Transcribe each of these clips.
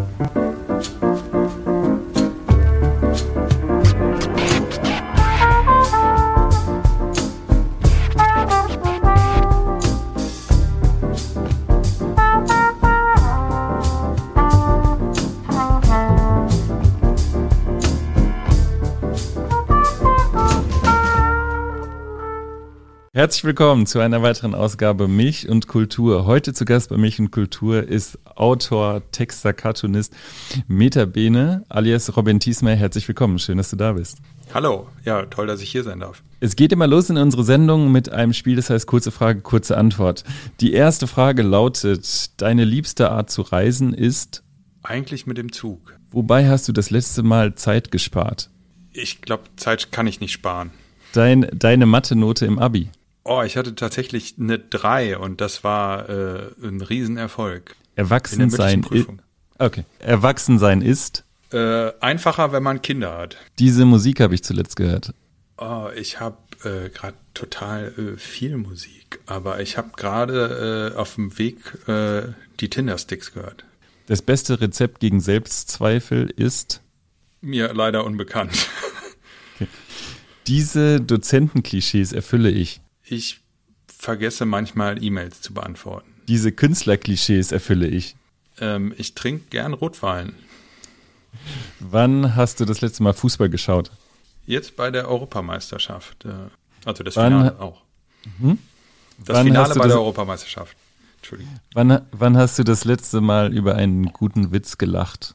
Thank you. Herzlich willkommen zu einer weiteren Ausgabe Milch und Kultur. Heute zu Gast bei Milch und Kultur ist Autor, Texter, Cartoonist Meta Bene alias Robin Thiesmer. Herzlich willkommen. Schön, dass du da bist. Hallo. Ja, toll, dass ich hier sein darf. Es geht immer los in unsere Sendung mit einem Spiel, das heißt kurze Frage, kurze Antwort. Die erste Frage lautet, deine liebste Art zu reisen ist? Eigentlich mit dem Zug. Wobei hast du das letzte Mal Zeit gespart? Ich glaube, Zeit kann ich nicht sparen. Dein, deine Mathe-Note im Abi? Oh, ich hatte tatsächlich eine 3 und das war äh, ein Riesenerfolg. Erwachsensein. Okay. Erwachsensein ist? Äh, einfacher, wenn man Kinder hat. Diese Musik habe ich zuletzt gehört. Oh, ich habe äh, gerade total äh, viel Musik, aber ich habe gerade äh, auf dem Weg äh, die Tinder-Sticks gehört. Das beste Rezept gegen Selbstzweifel ist? Mir leider unbekannt. Okay. Diese Dozentenklischees erfülle ich. Ich vergesse manchmal E-Mails zu beantworten. Diese Künstlerklischees erfülle ich. Ähm, ich trinke gern Rotwein. Wann hast du das letzte Mal Fußball geschaut? Jetzt bei der Europameisterschaft. Äh, also das Wann, Finale auch. Mhm. Das Wann Finale bei das- der Europameisterschaft. Entschuldigung. Wann, wann hast du das letzte Mal über einen guten Witz gelacht?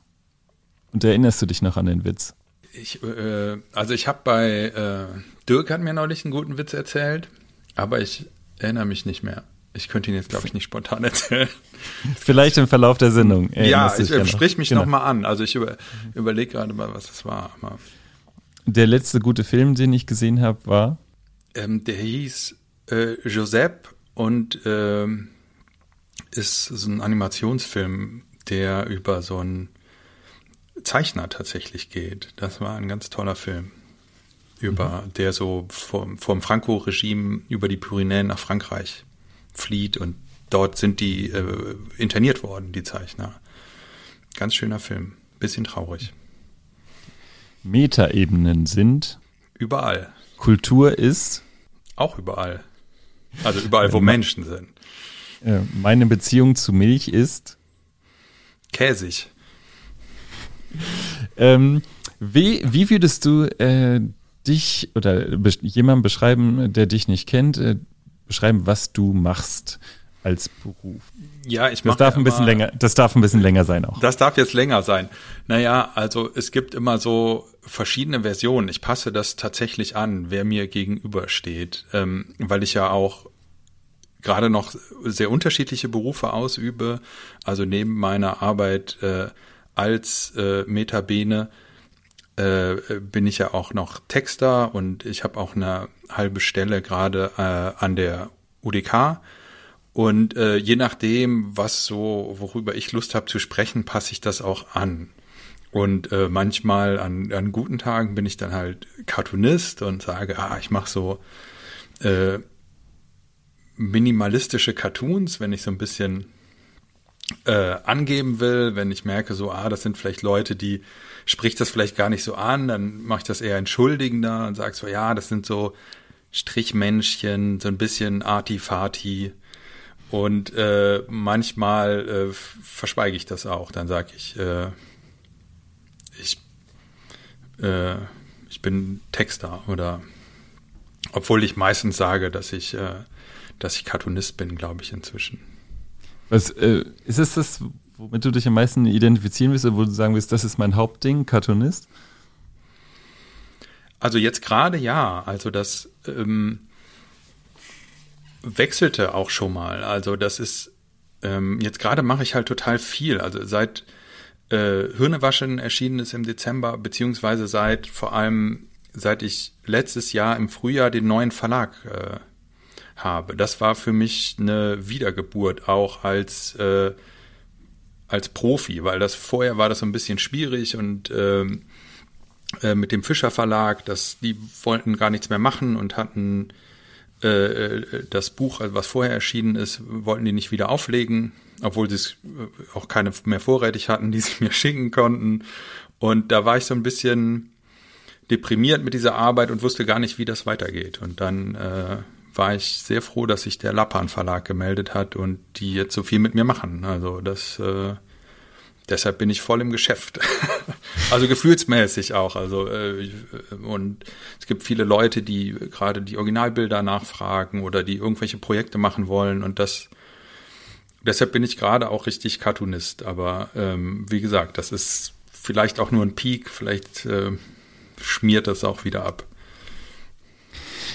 Und erinnerst du dich noch an den Witz? Ich, äh, also ich habe bei äh, Dirk hat mir neulich einen guten Witz erzählt, aber ich erinnere mich nicht mehr. Ich könnte ihn jetzt, glaube ich, nicht spontan erzählen. Vielleicht im Verlauf der Sendung. ja, ich, dich äh, sprich mich Genau. noch mal an. Also ich über, überlege gerade mal, was das war. Der letzte gute Film, den ich gesehen habe, war ähm, der hieß äh, Joseph und ähm, ist so ein Animationsfilm, der über so einen Zeichner tatsächlich geht. Das war ein ganz toller Film. Über, der so vom, vom Franco-Regime über die Pyrenäen nach Frankreich flieht und dort sind die äh, interniert worden, die Zeichner. Ganz schöner Film. Bisschen traurig. Metaebenen sind. Überall. Kultur ist. Auch überall. Also überall, wo Menschen sind. Äh, meine Beziehung zu Milch ist. Käsig. Ähm, wie, wie würdest du äh, dich oder be jemanden beschreiben, der dich nicht kennt, äh, beschreiben, was du machst als Beruf? Ja, ich Das mache darf ja ein bisschen länger, das darf ein bisschen länger sein auch. Das darf jetzt länger sein. Naja, also es gibt immer so verschiedene Versionen. Ich passe das tatsächlich an, wer mir gegenübersteht, ähm, weil ich ja auch gerade noch sehr unterschiedliche Berufe ausübe. Also neben meiner Arbeit äh, als äh, Metabene äh, bin ich ja auch noch Texter und ich habe auch eine halbe Stelle gerade äh, an der UDK. Und äh, je nachdem, was so, worüber ich Lust habe zu sprechen, passe ich das auch an. Und äh, manchmal an, an guten Tagen bin ich dann halt Cartoonist und sage, ah, ich mache so äh, minimalistische Cartoons, wenn ich so ein bisschen äh, angeben will, wenn ich merke, so, ah, das sind vielleicht Leute, die spricht das vielleicht gar nicht so an, dann mache ich das eher entschuldigender und sage so, ja, das sind so Strichmännchen, so ein bisschen Arti-Fati. Und äh, manchmal äh, verschweige ich das auch. Dann sage ich, äh, ich, äh, ich bin Texter oder obwohl ich meistens sage, dass ich, äh, dass ich Cartoonist bin, glaube ich inzwischen. Was, äh, ist es das, womit du dich am meisten identifizieren willst, wo du sagen willst, das ist mein Hauptding, Cartoonist? Also jetzt gerade ja, also das ähm, wechselte auch schon mal. Also das ist, ähm, jetzt gerade mache ich halt total viel. Also seit äh, Hirnewaschen erschienen ist im Dezember, beziehungsweise seit vor allem, seit ich letztes Jahr im Frühjahr den neuen Verlag äh, habe. Das war für mich eine Wiedergeburt auch als äh, als Profi, weil das vorher war das so ein bisschen schwierig und ähm, äh, mit dem Fischer Verlag, dass die wollten gar nichts mehr machen und hatten äh, äh, das Buch, was vorher erschienen ist, wollten die nicht wieder auflegen, obwohl sie es äh, auch keine mehr vorrätig hatten, die sie mir schicken konnten. Und da war ich so ein bisschen deprimiert mit dieser Arbeit und wusste gar nicht, wie das weitergeht. Und dann äh, war ich sehr froh, dass sich der Lappan Verlag gemeldet hat und die jetzt so viel mit mir machen. Also das äh, deshalb bin ich voll im Geschäft. also gefühlsmäßig auch. Also äh, und es gibt viele Leute, die gerade die Originalbilder nachfragen oder die irgendwelche Projekte machen wollen und das deshalb bin ich gerade auch richtig Cartoonist. Aber ähm, wie gesagt, das ist vielleicht auch nur ein Peak. Vielleicht äh, schmiert das auch wieder ab.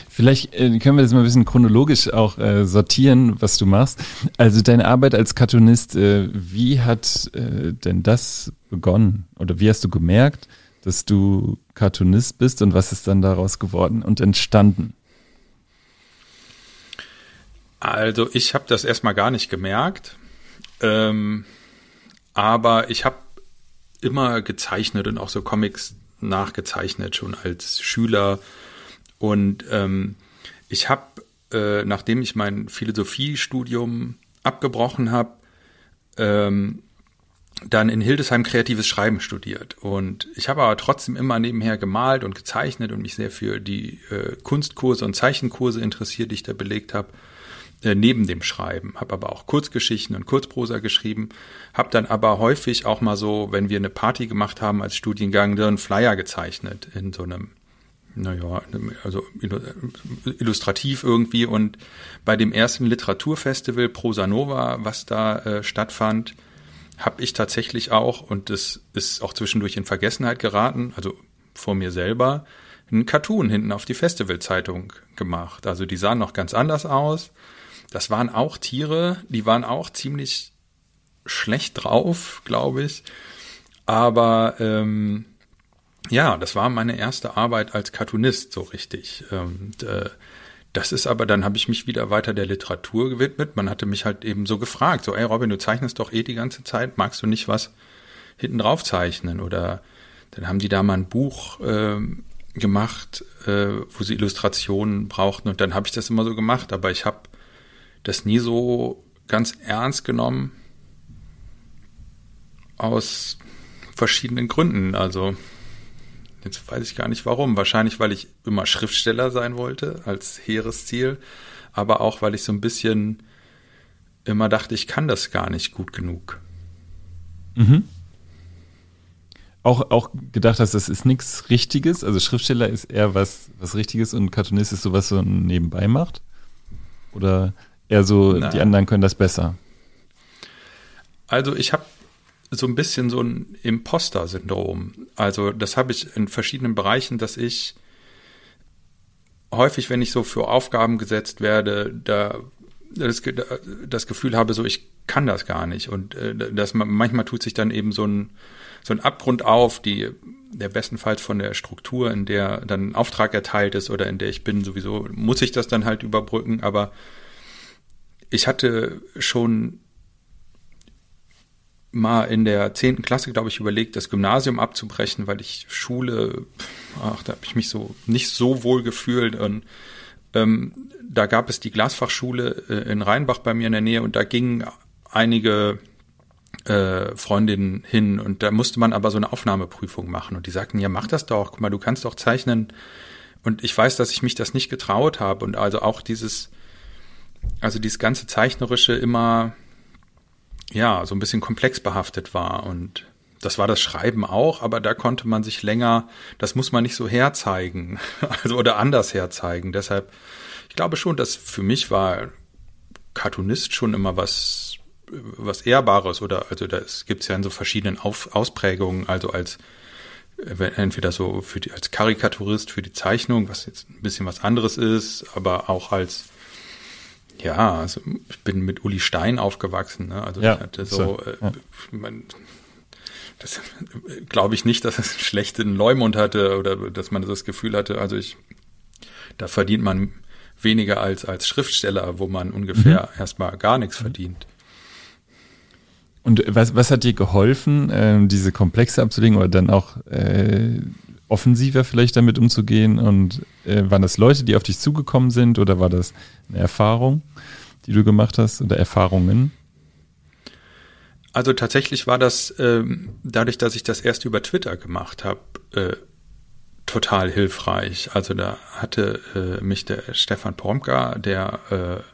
Vielleicht äh, können wir das mal ein bisschen chronologisch auch äh, sortieren, was du machst. Also deine Arbeit als Cartoonist, äh, wie hat äh, denn das begonnen? Oder wie hast du gemerkt, dass du Cartoonist bist und was ist dann daraus geworden und entstanden? Also ich habe das erstmal gar nicht gemerkt, ähm, aber ich habe immer gezeichnet und auch so Comics nachgezeichnet, schon als Schüler und ähm, ich habe, äh, nachdem ich mein Philosophiestudium abgebrochen habe, ähm, dann in Hildesheim kreatives Schreiben studiert. Und ich habe aber trotzdem immer nebenher gemalt und gezeichnet und mich sehr für die äh, Kunstkurse und Zeichenkurse interessiert, die ich da belegt habe, äh, neben dem Schreiben. Habe aber auch Kurzgeschichten und Kurzprosa geschrieben. Habe dann aber häufig auch mal so, wenn wir eine Party gemacht haben als Studiengang, so einen Flyer gezeichnet in so einem naja, also illustrativ irgendwie. Und bei dem ersten Literaturfestival Prosa Nova, was da äh, stattfand, habe ich tatsächlich auch, und das ist auch zwischendurch in Vergessenheit geraten, also vor mir selber, einen Cartoon hinten auf die Festivalzeitung gemacht. Also die sahen noch ganz anders aus. Das waren auch Tiere, die waren auch ziemlich schlecht drauf, glaube ich. Aber ähm, ja, das war meine erste Arbeit als Cartoonist, so richtig. Und, äh, das ist aber, dann habe ich mich wieder weiter der Literatur gewidmet. Man hatte mich halt eben so gefragt, so, ey Robin, du zeichnest doch eh die ganze Zeit, magst du nicht was hinten drauf zeichnen? Oder dann haben die da mal ein Buch äh, gemacht, äh, wo sie Illustrationen brauchten und dann habe ich das immer so gemacht, aber ich habe das nie so ganz ernst genommen aus verschiedenen Gründen. Also Jetzt weiß ich gar nicht warum. Wahrscheinlich, weil ich immer Schriftsteller sein wollte als hehres Ziel, aber auch, weil ich so ein bisschen immer dachte, ich kann das gar nicht gut genug. Mhm. Auch, auch gedacht hast, das ist nichts Richtiges. Also Schriftsteller ist eher was, was Richtiges und Cartoonist ist so was so nebenbei macht? Oder eher so, Nein. die anderen können das besser? Also ich habe so ein bisschen so ein Imposter-Syndrom. Also das habe ich in verschiedenen Bereichen, dass ich häufig, wenn ich so für Aufgaben gesetzt werde, da das, das Gefühl habe, so ich kann das gar nicht. Und äh, das, manchmal tut sich dann eben so ein, so ein Abgrund auf, die der bestenfalls von der Struktur, in der dann ein Auftrag erteilt ist oder in der ich bin, sowieso muss ich das dann halt überbrücken. Aber ich hatte schon mal in der zehnten Klasse, glaube ich, überlegt, das Gymnasium abzubrechen, weil ich Schule, ach, da habe ich mich so nicht so wohl gefühlt. Und ähm, da gab es die Glasfachschule äh, in Rheinbach bei mir in der Nähe und da gingen einige äh, Freundinnen hin und da musste man aber so eine Aufnahmeprüfung machen und die sagten, ja, mach das doch, guck mal, du kannst doch zeichnen. Und ich weiß, dass ich mich das nicht getraut habe und also auch dieses, also dieses ganze Zeichnerische immer ja, so ein bisschen komplex behaftet war und das war das Schreiben auch, aber da konnte man sich länger, das muss man nicht so herzeigen, also oder anders herzeigen. Deshalb, ich glaube schon, dass für mich war Cartoonist schon immer was, was Ehrbares oder, also das gibt's ja in so verschiedenen Auf, Ausprägungen, also als entweder so für die, als Karikaturist für die Zeichnung, was jetzt ein bisschen was anderes ist, aber auch als ja, also ich bin mit Uli Stein aufgewachsen. Ne? Also ja, ich hatte so, so äh, ja. man, das glaube ich nicht, dass es schlechten Leumund hatte oder dass man das Gefühl hatte, also ich, da verdient man weniger als als Schriftsteller, wo man ungefähr mhm. erstmal gar nichts verdient. Und was, was hat dir geholfen, äh, diese Komplexe abzulegen oder dann auch äh, offensiver vielleicht damit umzugehen? Und äh, waren das Leute, die auf dich zugekommen sind oder war das eine Erfahrung, die du gemacht hast oder Erfahrungen? Also tatsächlich war das ähm, dadurch, dass ich das erst über Twitter gemacht habe, äh, total hilfreich. Also da hatte äh, mich der Stefan Pormka, der äh,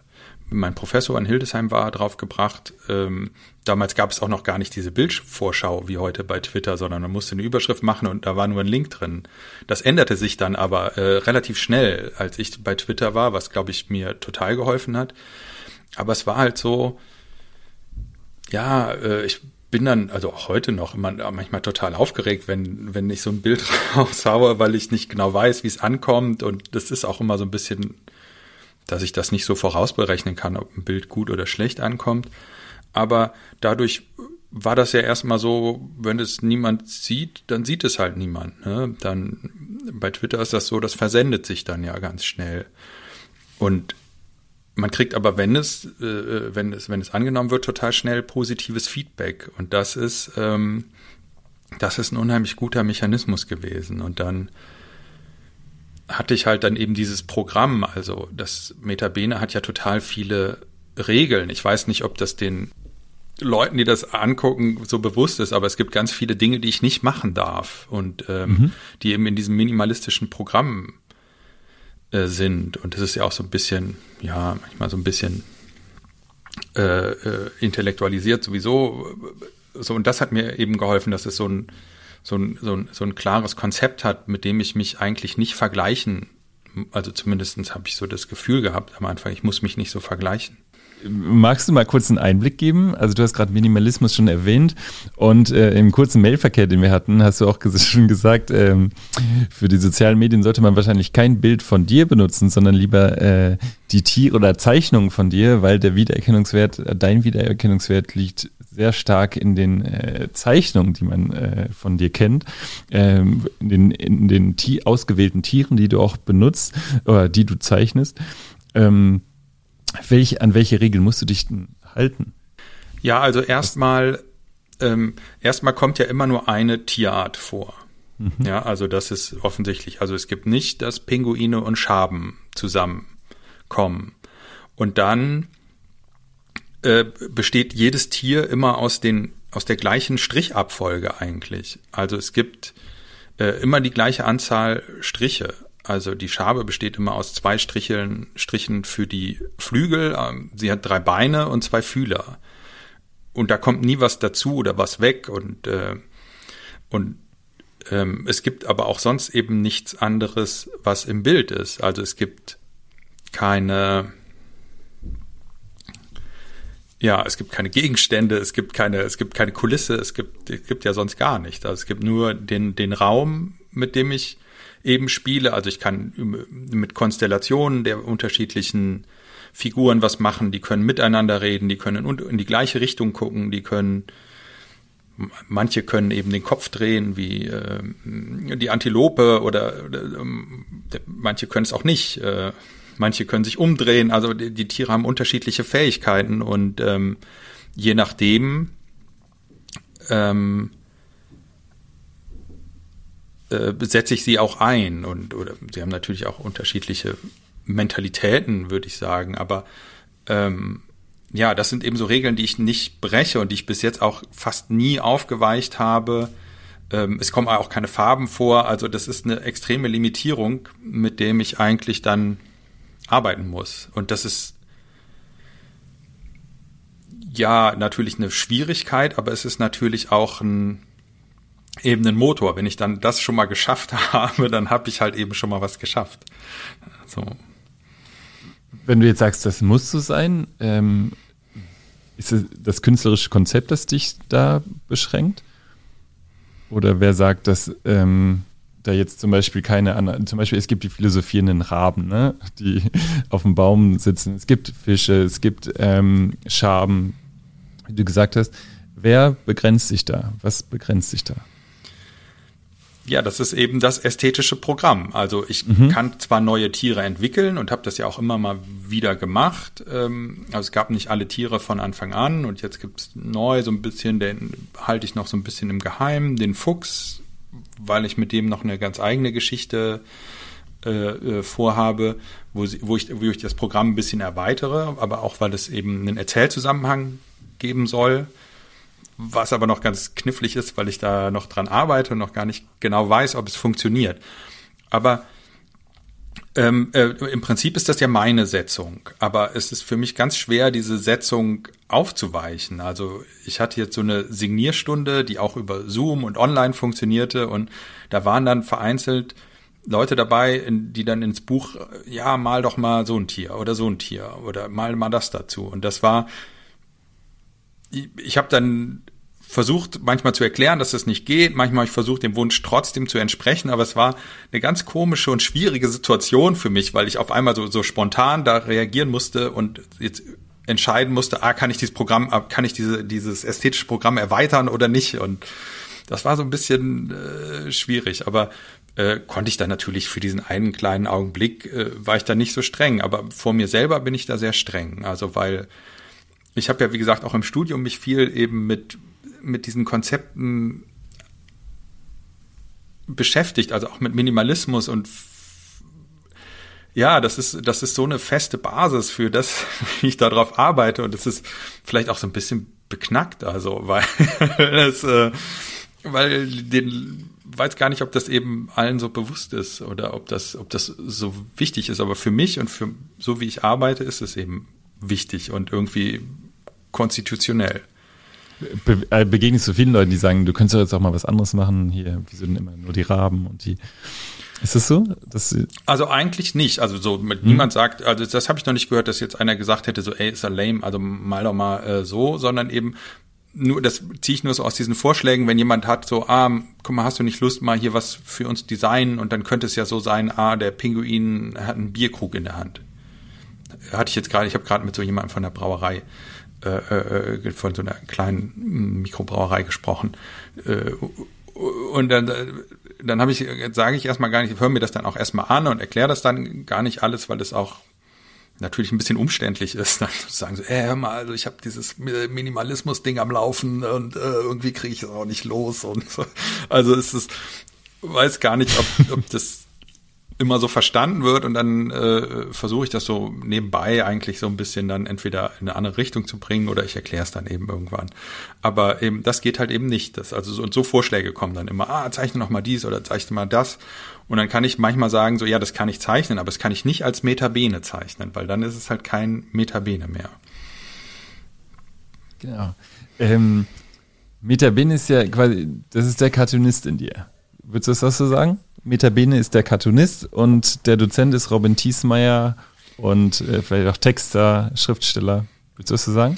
mein Professor in Hildesheim war, drauf gebracht. Ähm, damals gab es auch noch gar nicht diese Bildvorschau wie heute bei Twitter, sondern man musste eine Überschrift machen und da war nur ein Link drin. Das änderte sich dann aber äh, relativ schnell, als ich bei Twitter war, was glaube ich mir total geholfen hat. Aber es war halt so, ja, äh, ich bin dann, also auch heute noch, immer, manchmal total aufgeregt, wenn, wenn ich so ein Bild raushaue, weil ich nicht genau weiß, wie es ankommt. Und das ist auch immer so ein bisschen, dass ich das nicht so vorausberechnen kann, ob ein Bild gut oder schlecht ankommt. Aber dadurch war das ja erstmal so, wenn es niemand sieht, dann sieht es halt niemand. Ne? Dann bei Twitter ist das so, das versendet sich dann ja ganz schnell. Und man kriegt aber, wenn es, äh, wenn es, wenn es angenommen wird, total schnell positives Feedback. Und das ist, ähm, das ist ein unheimlich guter Mechanismus gewesen. Und dann hatte ich halt dann eben dieses Programm. Also das Metabene hat ja total viele Regeln. Ich weiß nicht, ob das den Leuten, die das angucken, so bewusst ist, aber es gibt ganz viele Dinge, die ich nicht machen darf und ähm, mhm. die eben in diesem minimalistischen Programm äh, sind. Und das ist ja auch so ein bisschen, ja, manchmal so ein bisschen äh, äh, intellektualisiert sowieso. So, und das hat mir eben geholfen, dass es so ein, so ein, so ein, so ein klares Konzept hat, mit dem ich mich eigentlich nicht vergleichen. Also zumindestens habe ich so das Gefühl gehabt am Anfang, ich muss mich nicht so vergleichen. Magst du mal kurz einen Einblick geben? Also du hast gerade Minimalismus schon erwähnt und äh, im kurzen Mailverkehr, den wir hatten, hast du auch ges schon gesagt, ähm, für die sozialen Medien sollte man wahrscheinlich kein Bild von dir benutzen, sondern lieber äh, die Tiere oder Zeichnungen von dir, weil der Wiedererkennungswert, äh, dein Wiedererkennungswert liegt sehr stark in den äh, Zeichnungen, die man äh, von dir kennt, ähm, in den, in den ausgewählten Tieren, die du auch benutzt oder die du zeichnest. Ähm, welch, an welche Regeln musst du dich denn halten? Ja, also erstmal, ähm, erstmal kommt ja immer nur eine Tierart vor. Mhm. Ja, also das ist offensichtlich. Also es gibt nicht, dass Pinguine und Schaben zusammenkommen. Und dann äh, besteht jedes Tier immer aus den aus der gleichen Strichabfolge eigentlich. Also es gibt äh, immer die gleiche Anzahl Striche. Also die Schabe besteht immer aus zwei Stricheln, Strichen für die Flügel. Ähm, sie hat drei Beine und zwei Fühler. Und da kommt nie was dazu oder was weg. Und, äh, und ähm, es gibt aber auch sonst eben nichts anderes, was im Bild ist. Also es gibt keine, ja, es gibt keine Gegenstände, es gibt keine, es gibt keine Kulisse, es gibt, es gibt ja sonst gar nichts. Also es gibt nur den, den Raum, mit dem ich eben spiele. Also ich kann mit Konstellationen der unterschiedlichen Figuren was machen, die können miteinander reden, die können in die gleiche Richtung gucken, die können manche können eben den Kopf drehen wie äh, die Antilope oder, oder ähm, manche können es auch nicht. Äh, manche können sich umdrehen. Also die, die Tiere haben unterschiedliche Fähigkeiten und ähm, je nachdem ähm, äh, setze ich sie auch ein und oder sie haben natürlich auch unterschiedliche Mentalitäten, würde ich sagen, aber ähm, ja, das sind eben so Regeln, die ich nicht breche und die ich bis jetzt auch fast nie aufgeweicht habe. Ähm, es kommen auch keine Farben vor, also das ist eine extreme Limitierung, mit dem ich eigentlich dann arbeiten muss. Und das ist ja natürlich eine Schwierigkeit, aber es ist natürlich auch ein eben einen Motor. Wenn ich dann das schon mal geschafft habe, dann habe ich halt eben schon mal was geschafft. So. Wenn du jetzt sagst, das muss so sein, ähm, ist das künstlerische Konzept, das dich da beschränkt? Oder wer sagt, dass ähm, da jetzt zum Beispiel keine anderen, zum Beispiel es gibt die philosophierenden Raben, ne, die auf dem Baum sitzen. Es gibt Fische, es gibt ähm, Schaben, wie du gesagt hast. Wer begrenzt sich da? Was begrenzt sich da? Ja, das ist eben das ästhetische Programm. Also ich mhm. kann zwar neue Tiere entwickeln und habe das ja auch immer mal wieder gemacht. Ähm, also es gab nicht alle Tiere von Anfang an und jetzt gibt's neu so ein bisschen, den halte ich noch so ein bisschen im Geheimen, den Fuchs, weil ich mit dem noch eine ganz eigene Geschichte äh, äh, vorhabe, wo, sie, wo, ich, wo ich das Programm ein bisschen erweitere, aber auch weil es eben einen Erzählzusammenhang geben soll, was aber noch ganz knifflig ist, weil ich da noch dran arbeite und noch gar nicht genau weiß, ob es funktioniert. Aber ähm, äh, im Prinzip ist das ja meine Setzung, aber es ist für mich ganz schwer, diese Setzung aufzuweichen. Also ich hatte jetzt so eine Signierstunde, die auch über Zoom und online funktionierte und da waren dann vereinzelt Leute dabei, die dann ins Buch, ja, mal doch mal so ein Tier oder so ein Tier oder mal mal das dazu. Und das war, ich, ich habe dann versucht manchmal zu erklären, dass das nicht geht. Manchmal habe ich versucht, dem Wunsch trotzdem zu entsprechen, aber es war eine ganz komische und schwierige Situation für mich, weil ich auf einmal so, so spontan da reagieren musste und jetzt entscheiden musste, ah, kann ich dieses Programm, kann ich diese, dieses ästhetische Programm erweitern oder nicht? Und das war so ein bisschen äh, schwierig, aber äh, konnte ich dann natürlich für diesen einen kleinen Augenblick, äh, war ich da nicht so streng, aber vor mir selber bin ich da sehr streng. Also weil ich habe ja, wie gesagt, auch im Studium mich viel eben mit, mit diesen Konzepten beschäftigt, also auch mit Minimalismus und ja, das ist, das ist so eine feste Basis für das, wie ich darauf arbeite und es ist vielleicht auch so ein bisschen beknackt, also weil es, äh, weil den weiß gar nicht, ob das eben allen so bewusst ist oder ob das, ob das so wichtig ist. Aber für mich und für so wie ich arbeite, ist es eben wichtig und irgendwie konstitutionell. Be äh, begegnest du vielen Leuten, die sagen, du könntest doch jetzt auch mal was anderes machen hier, wieso denn immer nur die Raben und die ist das so? Dass also eigentlich nicht. Also so mit hm. niemand sagt, also das habe ich noch nicht gehört, dass jetzt einer gesagt hätte, so ey, ist er lame, also mal doch mal äh, so, sondern eben nur, das ziehe ich nur so aus diesen Vorschlägen, wenn jemand hat, so, ah, guck mal, hast du nicht Lust, mal hier was für uns designen? Und dann könnte es ja so sein, ah, der Pinguin hat einen Bierkrug in der Hand. Hatte ich jetzt gerade, ich habe gerade mit so jemandem von der Brauerei, äh, äh, von so einer kleinen Mikrobrauerei gesprochen. Äh, und dann, dann habe ich, sage ich erstmal gar nicht, höre mir das dann auch erstmal an und erkläre das dann gar nicht alles, weil es auch natürlich ein bisschen umständlich ist, dann zu sagen so, äh, hör mal, also ich habe dieses Minimalismus-Ding am Laufen und äh, irgendwie kriege ich es auch nicht los und so. Also es ist, weiß gar nicht, ob, ob das immer so verstanden wird und dann äh, versuche ich das so nebenbei eigentlich so ein bisschen dann entweder in eine andere Richtung zu bringen oder ich erkläre es dann eben irgendwann. Aber eben das geht halt eben nicht. Das, also so, und so Vorschläge kommen dann immer, ah, zeichne noch mal dies oder zeichne mal das. Und dann kann ich manchmal sagen, so ja, das kann ich zeichnen, aber das kann ich nicht als Metabene zeichnen, weil dann ist es halt kein Metabene mehr. Genau. Ähm, Metabene ist ja quasi, das ist der Cartoonist in dir. Würdest du das so sagen? Metabene ist der Cartoonist und der Dozent ist Robin Thiesmeier und äh, vielleicht auch Texter, Schriftsteller. Würdest du das so sagen?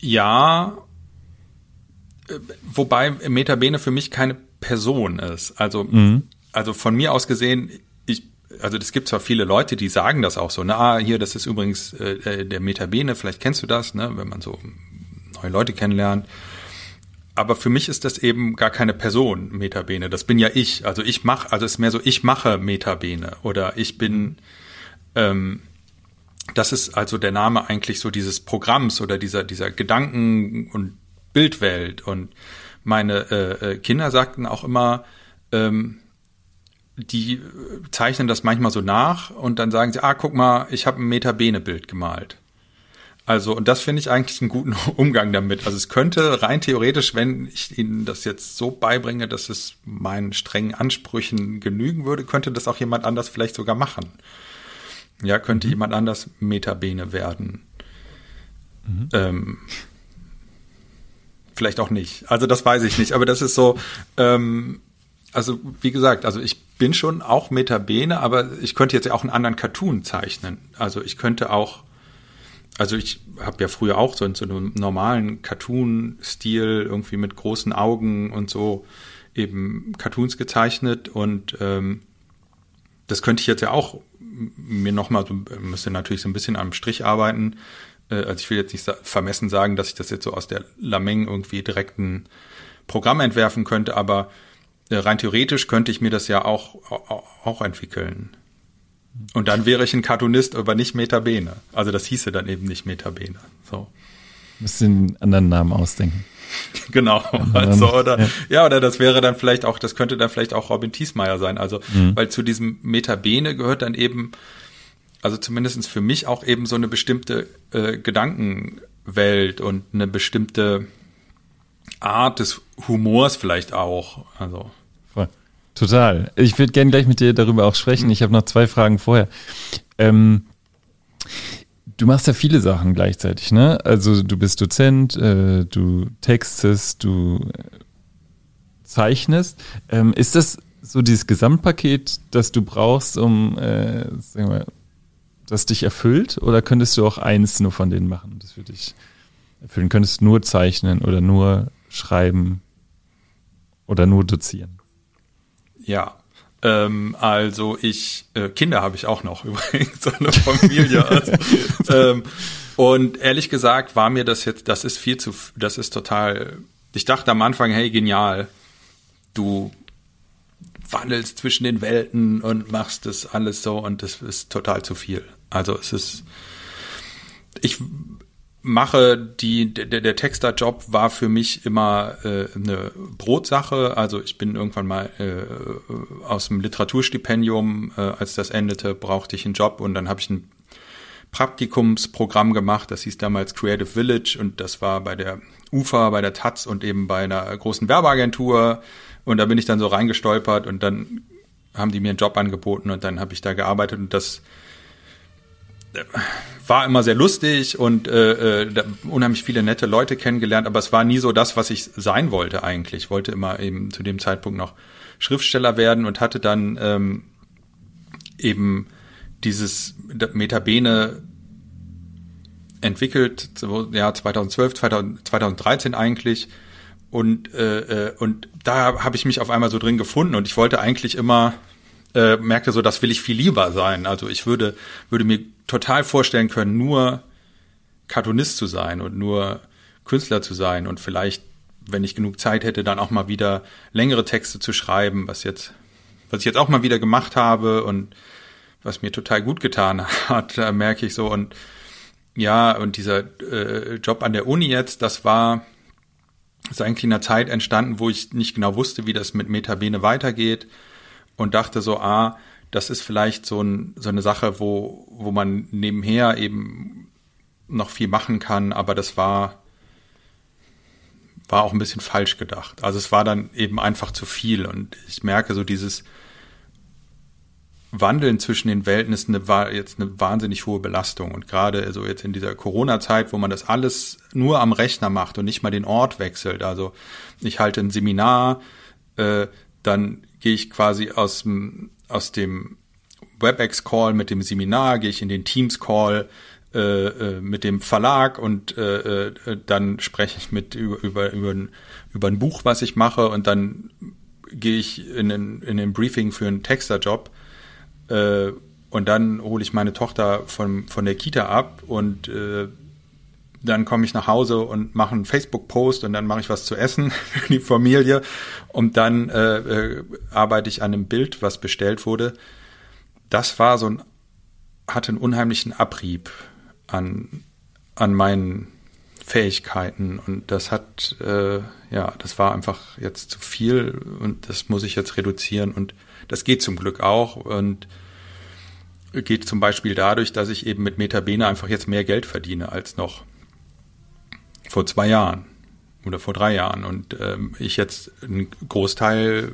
Ja, äh, wobei Metabene für mich keine Person ist. Also, mhm. also von mir aus gesehen, ich, also es gibt zwar viele Leute, die sagen das auch so, na, hier, das ist übrigens äh, äh, der Metabene, vielleicht kennst du das, ne, wenn man so neue Leute kennenlernt. Aber für mich ist das eben gar keine Person, Metabene. Das bin ja ich. Also ich mache, also es ist mehr so, ich mache Metabene oder ich bin, ähm, das ist also der Name eigentlich so dieses Programms oder dieser, dieser Gedanken- und Bildwelt und meine äh, äh, Kinder sagten auch immer, ähm, die zeichnen das manchmal so nach und dann sagen sie, ah, guck mal, ich habe ein Metabene-Bild gemalt. Also, und das finde ich eigentlich einen guten Umgang damit. Also es könnte rein theoretisch, wenn ich Ihnen das jetzt so beibringe, dass es meinen strengen Ansprüchen genügen würde, könnte das auch jemand anders vielleicht sogar machen. Ja, könnte mhm. jemand anders Metabene werden. Mhm. Ähm, vielleicht auch nicht. Also das weiß ich nicht. Aber das ist so, ähm, also wie gesagt, also ich bin schon auch Metabene, aber ich könnte jetzt ja auch einen anderen Cartoon zeichnen. Also ich könnte auch, also ich habe ja früher auch so in so einem normalen Cartoon-Stil irgendwie mit großen Augen und so eben Cartoons gezeichnet und ähm, das könnte ich jetzt ja auch mir nochmal, so, müsste natürlich so ein bisschen am Strich arbeiten, äh, also ich will jetzt nicht vermessen sagen, dass ich das jetzt so aus der Lameng irgendwie direkt ein Programm entwerfen könnte, aber äh, rein theoretisch könnte ich mir das ja auch, auch, entwickeln. Und dann wäre ich ein Cartoonist, aber nicht Metabene. Also das hieße dann eben nicht Metabene. So. Müsste einen anderen Namen ausdenken. genau. Also, oder, ja. ja. oder das wäre dann vielleicht auch, das könnte dann vielleicht auch Robin Thiesmeier sein. Also, mhm. weil zu diesem Metabene gehört dann eben, also zumindestens für mich auch eben so eine bestimmte äh, Gedankenwelt und eine bestimmte Art des Humors vielleicht auch. Also. Total. Ich würde gerne gleich mit dir darüber auch sprechen. Mhm. Ich habe noch zwei Fragen vorher. Ähm, Du machst ja viele Sachen gleichzeitig, ne? Also du bist Dozent, äh, du textest, du zeichnest. Ähm, ist das so dieses Gesamtpaket, das du brauchst, um, äh, sagen wir, das dich erfüllt? Oder könntest du auch eins nur von denen machen, das für dich erfüllen? Könntest du nur zeichnen oder nur schreiben oder nur dozieren? Ja, ähm, also ich, äh, Kinder habe ich auch noch übrigens, so eine Familie. Also, ähm, und ehrlich gesagt war mir das jetzt, das ist viel zu, das ist total, ich dachte am Anfang, hey, genial, du wandelst zwischen den Welten und machst das alles so und das ist total zu viel. Also es ist, ich mache, die, der, der Texterjob war für mich immer äh, eine Brotsache. Also ich bin irgendwann mal äh, aus dem Literaturstipendium, äh, als das endete, brauchte ich einen Job und dann habe ich ein Praktikumsprogramm gemacht, das hieß damals Creative Village und das war bei der UFA, bei der Taz und eben bei einer großen Werbeagentur und da bin ich dann so reingestolpert und dann haben die mir einen Job angeboten und dann habe ich da gearbeitet und das war immer sehr lustig und äh, äh, unheimlich viele nette Leute kennengelernt, aber es war nie so das, was ich sein wollte eigentlich. Ich wollte immer eben zu dem Zeitpunkt noch Schriftsteller werden und hatte dann ähm, eben dieses Metabene entwickelt, ja 2012, 2000, 2013 eigentlich und äh, äh, und da habe ich mich auf einmal so drin gefunden und ich wollte eigentlich immer äh, merkte so, das will ich viel lieber sein. Also ich würde, würde mir total vorstellen können, nur Cartoonist zu sein und nur Künstler zu sein und vielleicht, wenn ich genug Zeit hätte, dann auch mal wieder längere Texte zu schreiben, was jetzt, was ich jetzt auch mal wieder gemacht habe und was mir total gut getan hat, da merke ich so. Und ja, und dieser äh, Job an der Uni jetzt, das war, ist eigentlich in einer Zeit entstanden, wo ich nicht genau wusste, wie das mit Metabene weitergeht und dachte so, ah, das ist vielleicht so, ein, so eine Sache, wo, wo man nebenher eben noch viel machen kann, aber das war, war auch ein bisschen falsch gedacht. Also es war dann eben einfach zu viel und ich merke so dieses Wandeln zwischen den Welten ist eine, war jetzt eine wahnsinnig hohe Belastung und gerade so jetzt in dieser Corona-Zeit, wo man das alles nur am Rechner macht und nicht mal den Ort wechselt. Also ich halte ein Seminar, äh, dann gehe ich quasi aus dem, aus dem WebEx-Call mit dem Seminar, gehe ich in den Teams-Call äh, äh, mit dem Verlag und äh, äh, dann spreche ich mit über, über, über, ein, über ein Buch, was ich mache und dann gehe ich in den, in den Briefing für einen Texterjob äh, und dann hole ich meine Tochter von, von der Kita ab und äh, dann komme ich nach Hause und mache einen Facebook-Post und dann mache ich was zu essen für die Familie. Und dann äh, äh, arbeite ich an einem Bild, was bestellt wurde. Das war so ein, hatte einen unheimlichen Abrieb an, an meinen Fähigkeiten. Und das hat, äh, ja, das war einfach jetzt zu viel und das muss ich jetzt reduzieren. Und das geht zum Glück auch und geht zum Beispiel dadurch, dass ich eben mit Metabene einfach jetzt mehr Geld verdiene als noch vor zwei Jahren oder vor drei Jahren und ähm, ich jetzt einen Großteil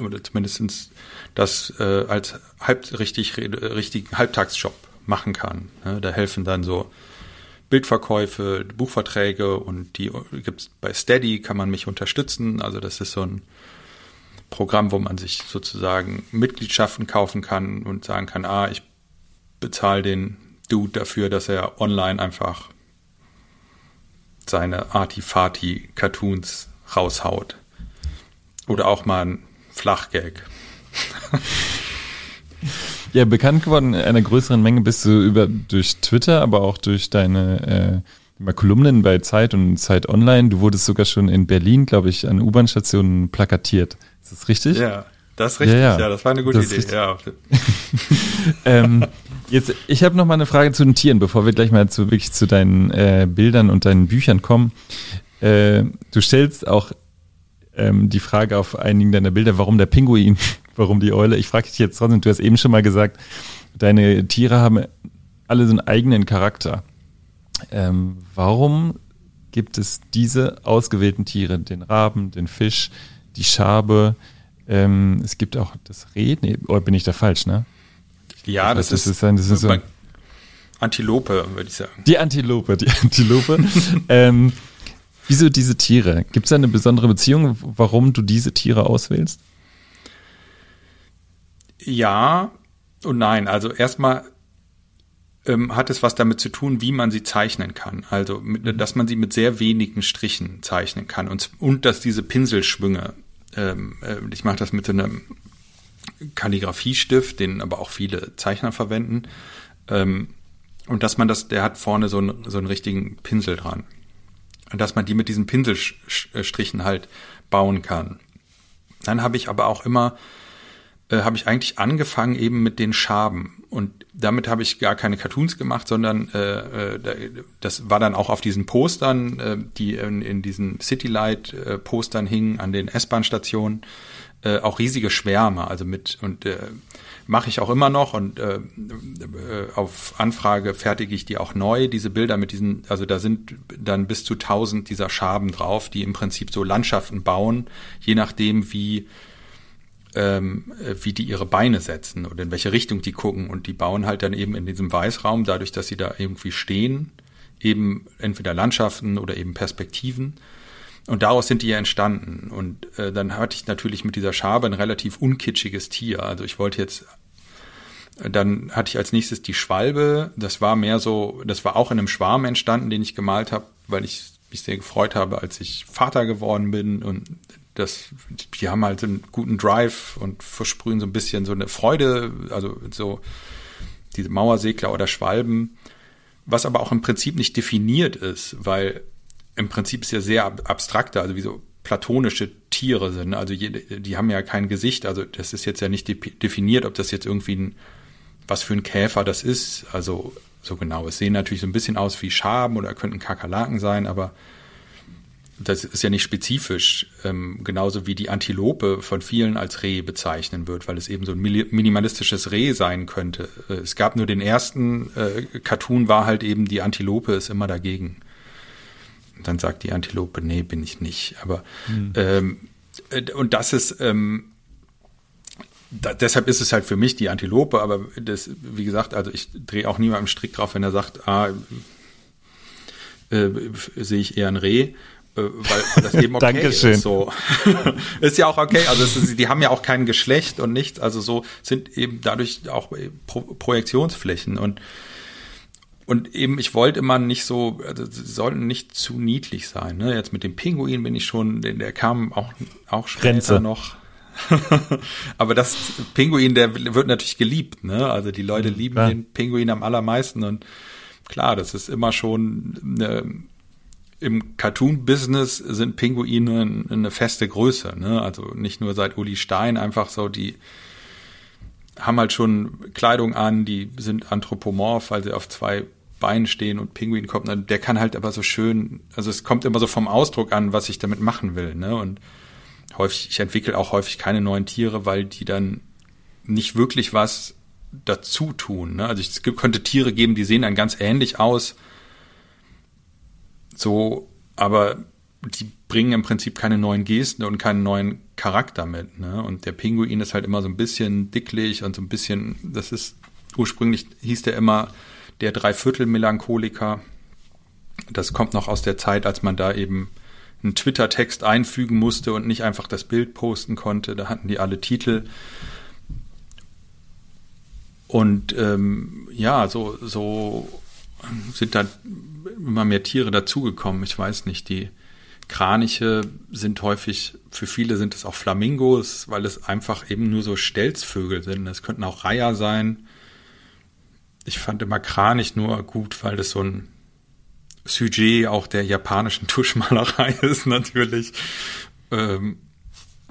oder zumindestens das äh, als halb richtig richtigen Halbtagsjob machen kann. Ne? Da helfen dann so Bildverkäufe, Buchverträge und die gibt's bei Steady kann man mich unterstützen. Also das ist so ein Programm, wo man sich sozusagen Mitgliedschaften kaufen kann und sagen kann, ah, ich bezahle den Dude dafür, dass er online einfach seine Artifati-Cartoons raushaut. Oder auch mal ein Flachgag. ja, bekannt geworden in einer größeren Menge bist du über durch Twitter, aber auch durch deine äh, Kolumnen bei Zeit und Zeit Online. Du wurdest sogar schon in Berlin, glaube ich, an U-Bahn-Stationen plakatiert. Ist das richtig? Ja, das ist richtig. Ja, ja. ja das war eine gute das Idee. Ja. ähm, Jetzt, ich habe noch mal eine Frage zu den Tieren, bevor wir gleich mal zu wirklich zu deinen äh, Bildern und deinen Büchern kommen. Äh, du stellst auch ähm, die Frage auf einigen deiner Bilder, warum der Pinguin, warum die Eule. Ich frage dich jetzt trotzdem, du hast eben schon mal gesagt, deine Tiere haben alle so einen eigenen Charakter. Ähm, warum gibt es diese ausgewählten Tiere, den Raben, den Fisch, die Schabe? Ähm, es gibt auch das Reh. Nee, oder bin ich da falsch, ne? Ja, das, das, ist, ist, das ist so Antilope, würde ich sagen. Die Antilope, die Antilope. ähm, wieso diese Tiere? Gibt es da eine besondere Beziehung, warum du diese Tiere auswählst? Ja und nein. Also erstmal ähm, hat es was damit zu tun, wie man sie zeichnen kann. Also, mit, mhm. dass man sie mit sehr wenigen Strichen zeichnen kann und, und dass diese Pinselschwünge, ähm, äh, ich mache das mit so einem Kalligrafiestift, den aber auch viele Zeichner verwenden, ähm, und dass man das, der hat vorne so einen, so einen richtigen Pinsel dran. Und dass man die mit diesen Pinselstrichen halt bauen kann. Dann habe ich aber auch immer äh, habe ich eigentlich angefangen eben mit den Schaben. Und damit habe ich gar keine Cartoons gemacht, sondern äh, äh das war dann auch auf diesen Postern, äh, die in, in diesen Citylight-Postern hingen an den S-Bahn-Stationen, äh, auch riesige Schwärme. Also mit und äh, mache ich auch immer noch und äh, äh, auf Anfrage fertige ich die auch neu, diese Bilder mit diesen, also da sind dann bis zu tausend dieser Schaben drauf, die im Prinzip so Landschaften bauen, je nachdem wie ähm, wie die ihre Beine setzen oder in welche Richtung die gucken. Und die bauen halt dann eben in diesem Weißraum, dadurch, dass sie da irgendwie stehen, eben entweder Landschaften oder eben Perspektiven. Und daraus sind die ja entstanden. Und äh, dann hatte ich natürlich mit dieser Schabe ein relativ unkitschiges Tier. Also ich wollte jetzt, dann hatte ich als nächstes die Schwalbe. Das war mehr so, das war auch in einem Schwarm entstanden, den ich gemalt habe, weil ich mich sehr gefreut habe, als ich Vater geworden bin und das, die haben halt einen guten Drive und versprühen so ein bisschen so eine Freude, also so diese Mauersegler oder Schwalben, was aber auch im Prinzip nicht definiert ist, weil im Prinzip ist ja sehr abstrakter, also wie so platonische Tiere sind. Also jede, die haben ja kein Gesicht, also das ist jetzt ja nicht definiert, ob das jetzt irgendwie ein, was für ein Käfer das ist. Also so genau. Es sehen natürlich so ein bisschen aus wie Schaben oder könnten Kakerlaken sein, aber das ist ja nicht spezifisch, ähm, genauso wie die Antilope von vielen als Reh bezeichnen wird, weil es eben so ein minimalistisches Reh sein könnte. Äh, es gab nur den ersten äh, Cartoon, war halt eben die Antilope ist immer dagegen. Und dann sagt die Antilope, nee, bin ich nicht. Aber mhm. ähm, äh, und das ist ähm, da, deshalb ist es halt für mich die Antilope, aber das, wie gesagt, also ich drehe auch niemandem Strick drauf, wenn er sagt, ah, äh, sehe ich eher ein Reh äh, weil das eben okay Dankeschön. ist. So. ist ja auch okay. Also ist, die haben ja auch kein Geschlecht und nichts. Also so sind eben dadurch auch Pro Projektionsflächen und und eben, ich wollte immer nicht so, also sie sollten nicht zu niedlich sein. Ne? Jetzt mit dem Pinguin bin ich schon, der kam auch, auch später Grenze. noch. Aber das Pinguin, der wird natürlich geliebt. Ne? Also die Leute mhm, lieben ja. den Pinguin am allermeisten. Und klar, das ist immer schon eine im Cartoon-Business sind Pinguine eine feste Größe. Ne? Also nicht nur seit Uli Stein, einfach so, die haben halt schon Kleidung an, die sind anthropomorph, weil sie auf zwei Beinen stehen und Pinguin kommt, der kann halt aber so schön, also es kommt immer so vom Ausdruck an, was ich damit machen will. Ne? Und häufig, ich entwickle auch häufig keine neuen Tiere, weil die dann nicht wirklich was dazu tun. Ne? Also es könnte Tiere geben, die sehen dann ganz ähnlich aus, so, aber die bringen im Prinzip keine neuen Gesten und keinen neuen Charakter mit. Ne? Und der Pinguin ist halt immer so ein bisschen dicklich und so ein bisschen, das ist, ursprünglich hieß der immer der Dreiviertel-Melancholiker. Das kommt noch aus der Zeit, als man da eben einen Twitter-Text einfügen musste und nicht einfach das Bild posten konnte. Da hatten die alle Titel. Und ähm, ja, so, so sind da immer mehr Tiere dazugekommen. Ich weiß nicht, die Kraniche sind häufig, für viele sind es auch Flamingos, weil es einfach eben nur so Stelzvögel sind. Es könnten auch Reiher sein. Ich fand immer Kranich nur gut, weil das so ein Sujet auch der japanischen Tuschmalerei ist natürlich. Ähm,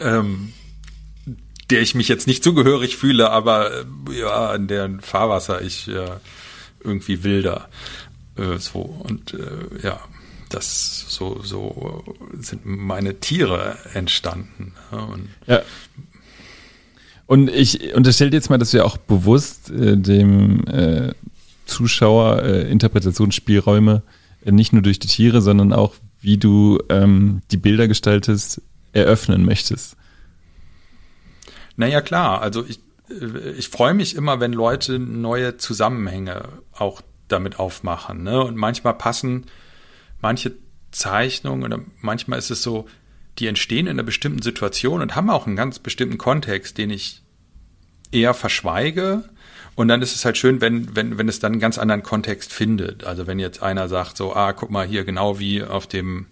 ähm, der ich mich jetzt nicht zugehörig fühle, aber äh, ja, in deren Fahrwasser ich äh, irgendwie wilder. Äh, so und äh, ja, das so so sind meine Tiere entstanden. Und ja. Und ich unterstelle jetzt mal, dass wir auch bewusst äh, dem äh, Zuschauer äh, Interpretationsspielräume äh, nicht nur durch die Tiere, sondern auch wie du ähm, die Bilder gestaltest, eröffnen möchtest. Naja, klar. Also ich, äh, ich freue mich immer, wenn Leute neue Zusammenhänge auch damit aufmachen. Ne? Und manchmal passen manche Zeichnungen oder manchmal ist es so, die entstehen in einer bestimmten Situation und haben auch einen ganz bestimmten Kontext, den ich eher verschweige. Und dann ist es halt schön, wenn, wenn, wenn es dann einen ganz anderen Kontext findet. Also wenn jetzt einer sagt so, ah, guck mal hier, genau wie auf dem,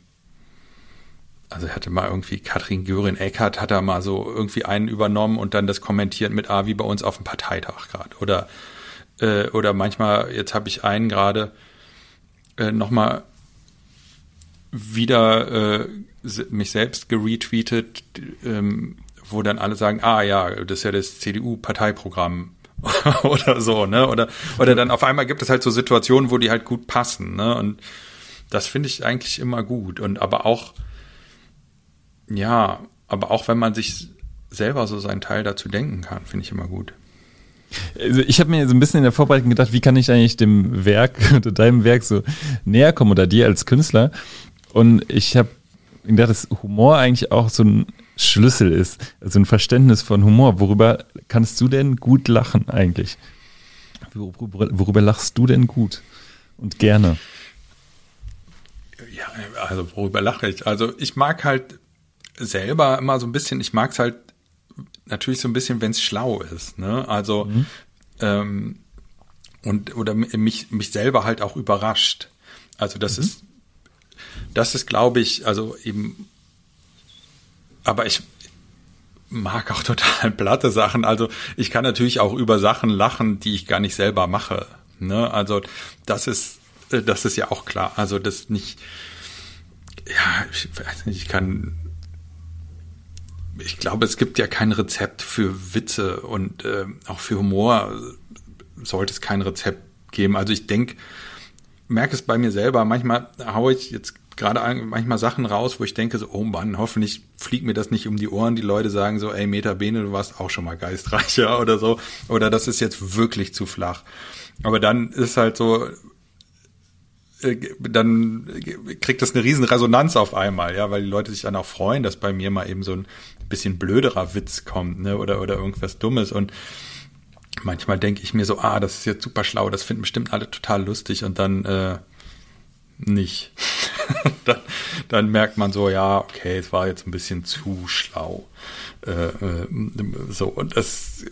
also er hatte mal irgendwie Katrin Göring-Eckert hat er mal so irgendwie einen übernommen und dann das kommentiert mit, ah, wie bei uns auf dem Parteitag gerade. Oder, äh, oder manchmal, jetzt habe ich einen gerade äh, nochmal wieder äh, mich selbst geretweetet, ähm, wo dann alle sagen, ah ja, das ist ja das CDU-Parteiprogramm oder so, ne? Oder, oder dann auf einmal gibt es halt so Situationen, wo die halt gut passen, ne? Und das finde ich eigentlich immer gut. Und aber auch, ja, aber auch wenn man sich selber so seinen Teil dazu denken kann, finde ich immer gut. Also ich habe mir so ein bisschen in der Vorbereitung gedacht, wie kann ich eigentlich dem Werk oder deinem Werk so näher kommen oder dir als Künstler? Und ich habe gedacht, dass Humor eigentlich auch so ein Schlüssel ist, also ein Verständnis von Humor. Worüber kannst du denn gut lachen eigentlich? Worüber, worüber lachst du denn gut und gerne? Ja, also worüber lache ich? Also ich mag halt selber immer so ein bisschen, ich mag es halt natürlich so ein bisschen, wenn es schlau ist. Ne? Also mhm. ähm, und oder mich mich selber halt auch überrascht. Also das mhm. ist das ist, glaube ich, also eben, aber ich mag auch total platte Sachen. Also ich kann natürlich auch über Sachen lachen, die ich gar nicht selber mache. Ne? Also das ist, äh, das ist ja auch klar. Also das nicht, ja, ich weiß nicht, ich kann, ich glaube, es gibt ja kein Rezept für Witze und äh, auch für Humor sollte es kein Rezept geben. Also ich denke, merke es bei mir selber, manchmal haue ich jetzt gerade manchmal Sachen raus, wo ich denke so, oh Mann, hoffentlich fliegt mir das nicht um die Ohren. Die Leute sagen so, ey, Meta Bene, du warst auch schon mal geistreicher oder so. Oder das ist jetzt wirklich zu flach. Aber dann ist halt so, äh, dann kriegt das eine riesen Resonanz auf einmal, ja, weil die Leute sich dann auch freuen, dass bei mir mal eben so ein bisschen blöderer Witz kommt, ne, oder, oder irgendwas Dummes und manchmal denke ich mir so, ah, das ist jetzt super schlau, das finden bestimmt alle total lustig und dann äh, nicht. dann, dann, merkt man so, ja, okay, es war jetzt ein bisschen zu schlau. Äh, äh, so, und das,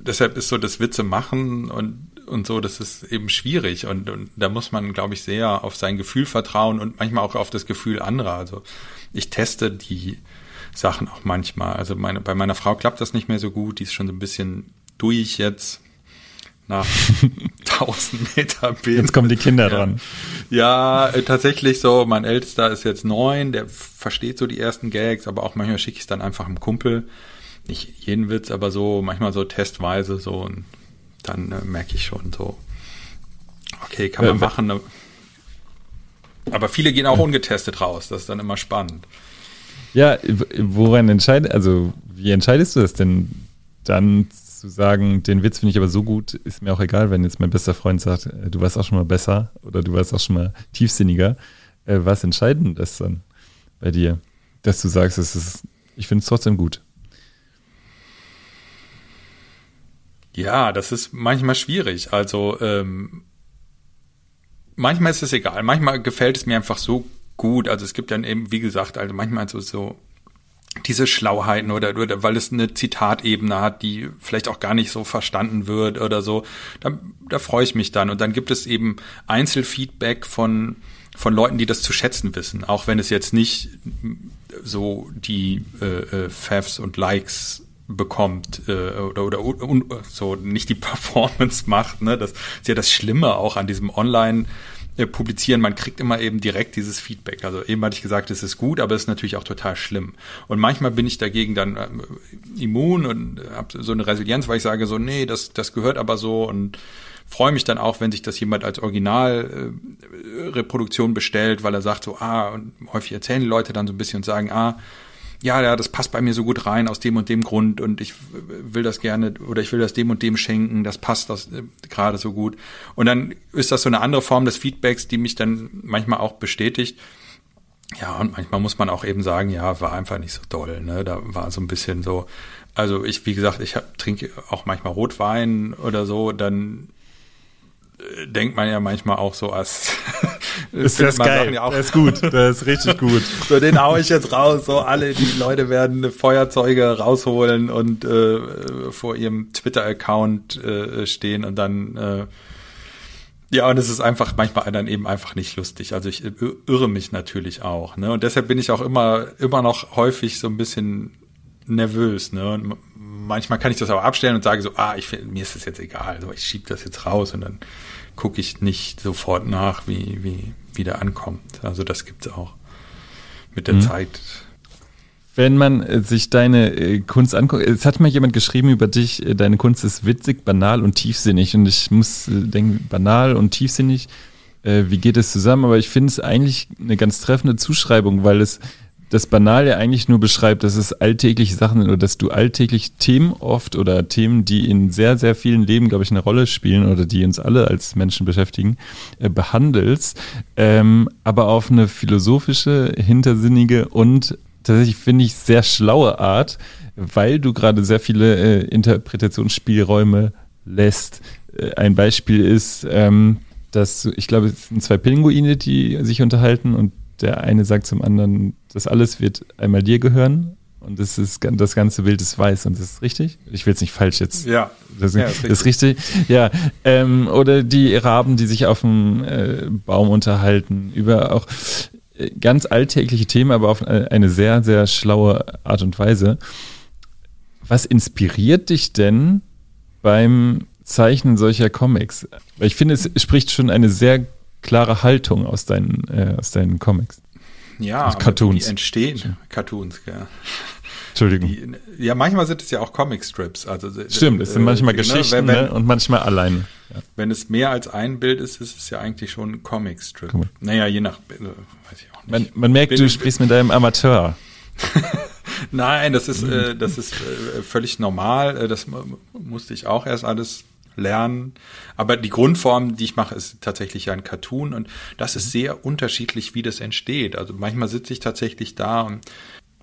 deshalb ist so das Witze machen und, und so, das ist eben schwierig. Und, und da muss man, glaube ich, sehr auf sein Gefühl vertrauen und manchmal auch auf das Gefühl anderer. Also ich teste die Sachen auch manchmal. Also meine, bei meiner Frau klappt das nicht mehr so gut, die ist schon so ein bisschen durch jetzt nach 1000 Meter Bild. Jetzt kommen die Kinder ja. dran. Ja, äh, tatsächlich so. Mein Ältester ist jetzt neun, der versteht so die ersten Gags, aber auch manchmal schicke ich es dann einfach einem Kumpel. Nicht jeden Witz, aber so manchmal so testweise so und dann äh, merke ich schon so, okay, kann man ja, machen. Ne? Aber viele gehen auch ungetestet raus. Das ist dann immer spannend. Ja, woran entscheidet, also wie entscheidest du das denn dann zu sagen, den Witz finde ich aber so gut, ist mir auch egal, wenn jetzt mein bester Freund sagt, äh, du warst auch schon mal besser oder du warst auch schon mal tiefsinniger. Äh, was entscheidend ist dann bei dir, dass du sagst, es ist, ich finde es trotzdem gut? Ja, das ist manchmal schwierig. Also ähm, manchmal ist es egal. Manchmal gefällt es mir einfach so gut. Also es gibt dann eben, wie gesagt, also manchmal so, so diese Schlauheiten oder, oder weil es eine Zitatebene hat, die vielleicht auch gar nicht so verstanden wird oder so, da, da freue ich mich dann. Und dann gibt es eben Einzelfeedback von, von Leuten, die das zu schätzen wissen, auch wenn es jetzt nicht so die äh, äh, Favs und Likes bekommt äh, oder oder un, so nicht die Performance macht. Ne? Das ist ja das Schlimme auch an diesem Online- publizieren, man kriegt immer eben direkt dieses Feedback. Also eben hatte ich gesagt, es ist gut, aber es ist natürlich auch total schlimm. Und manchmal bin ich dagegen dann äh, immun und habe so eine Resilienz, weil ich sage so, nee, das, das gehört aber so und freue mich dann auch, wenn sich das jemand als Originalreproduktion äh, bestellt, weil er sagt so, ah, und häufig erzählen die Leute dann so ein bisschen und sagen, ah, ja, ja, das passt bei mir so gut rein aus dem und dem Grund und ich will das gerne oder ich will das dem und dem schenken, das passt das äh, gerade so gut. Und dann ist das so eine andere Form des Feedbacks, die mich dann manchmal auch bestätigt. Ja, und manchmal muss man auch eben sagen, ja, war einfach nicht so doll, ne? Da war so ein bisschen so, also ich, wie gesagt, ich hab, trinke auch manchmal Rotwein oder so, dann denkt man ja manchmal auch so, als ist das geil. Ja das ist gut, das ist richtig gut. so, den hau ich jetzt raus. So, alle die Leute werden Feuerzeuge rausholen und äh, vor ihrem Twitter-Account äh, stehen und dann äh, ja, und es ist einfach manchmal dann eben einfach nicht lustig. Also ich irre mich natürlich auch, ne? Und deshalb bin ich auch immer immer noch häufig so ein bisschen nervös, ne? Und manchmal kann ich das aber abstellen und sage so, ah, ich finde, mir ist das jetzt egal, so ich schieb das jetzt raus und dann gucke ich nicht sofort nach, wie, wie, wie der ankommt. Also das gibt es auch mit der mhm. Zeit. Wenn man äh, sich deine äh, Kunst anguckt, es hat mal jemand geschrieben über dich, äh, deine Kunst ist witzig, banal und tiefsinnig. Und ich muss denken, banal und tiefsinnig, wie geht es zusammen? Aber ich finde es eigentlich eine ganz treffende Zuschreibung, weil es das Banal ja eigentlich nur beschreibt, dass es alltägliche Sachen sind oder dass du alltäglich Themen oft oder Themen, die in sehr, sehr vielen Leben, glaube ich, eine Rolle spielen oder die uns alle als Menschen beschäftigen, äh, behandelst, ähm, aber auf eine philosophische, hintersinnige und tatsächlich finde ich sehr schlaue Art, weil du gerade sehr viele äh, Interpretationsspielräume lässt. Äh, ein Beispiel ist, ähm, dass ich glaube, es sind zwei Pinguine, die sich unterhalten und der eine sagt zum anderen, das alles wird einmal dir gehören und das, ist, das ganze Bild ist weiß und das ist richtig? Ich will es nicht falsch jetzt. Ja. Das, ja, ist, ist richtig. Ja. Ähm, oder die Raben, die sich auf dem äh, Baum unterhalten, über auch äh, ganz alltägliche Themen, aber auf eine sehr, sehr schlaue Art und Weise. Was inspiriert dich denn beim Zeichnen solcher Comics? Weil ich finde, es spricht schon eine sehr klare Haltung aus deinen, äh, aus deinen Comics. Ja, Cartoons. die entstehen. Cartoons, ja. Entschuldigung. Die, ja, manchmal sind es ja auch Comic-Strips. Also, Stimmt, es sind äh, manchmal äh, Geschichten wenn, wenn, ne? und manchmal alleine. Ja. Wenn es mehr als ein Bild ist, ist es ja eigentlich schon ein Comic-Strip. Comic. Naja, je nach, äh, weiß ich auch nicht. Man, man merkt, Bin, du sprichst mit deinem Amateur. Nein, das ist, äh, das ist äh, völlig normal. Das musste ich auch erst alles lernen. Aber die Grundform, die ich mache, ist tatsächlich ein Cartoon und das ist mhm. sehr unterschiedlich, wie das entsteht. Also manchmal sitze ich tatsächlich da und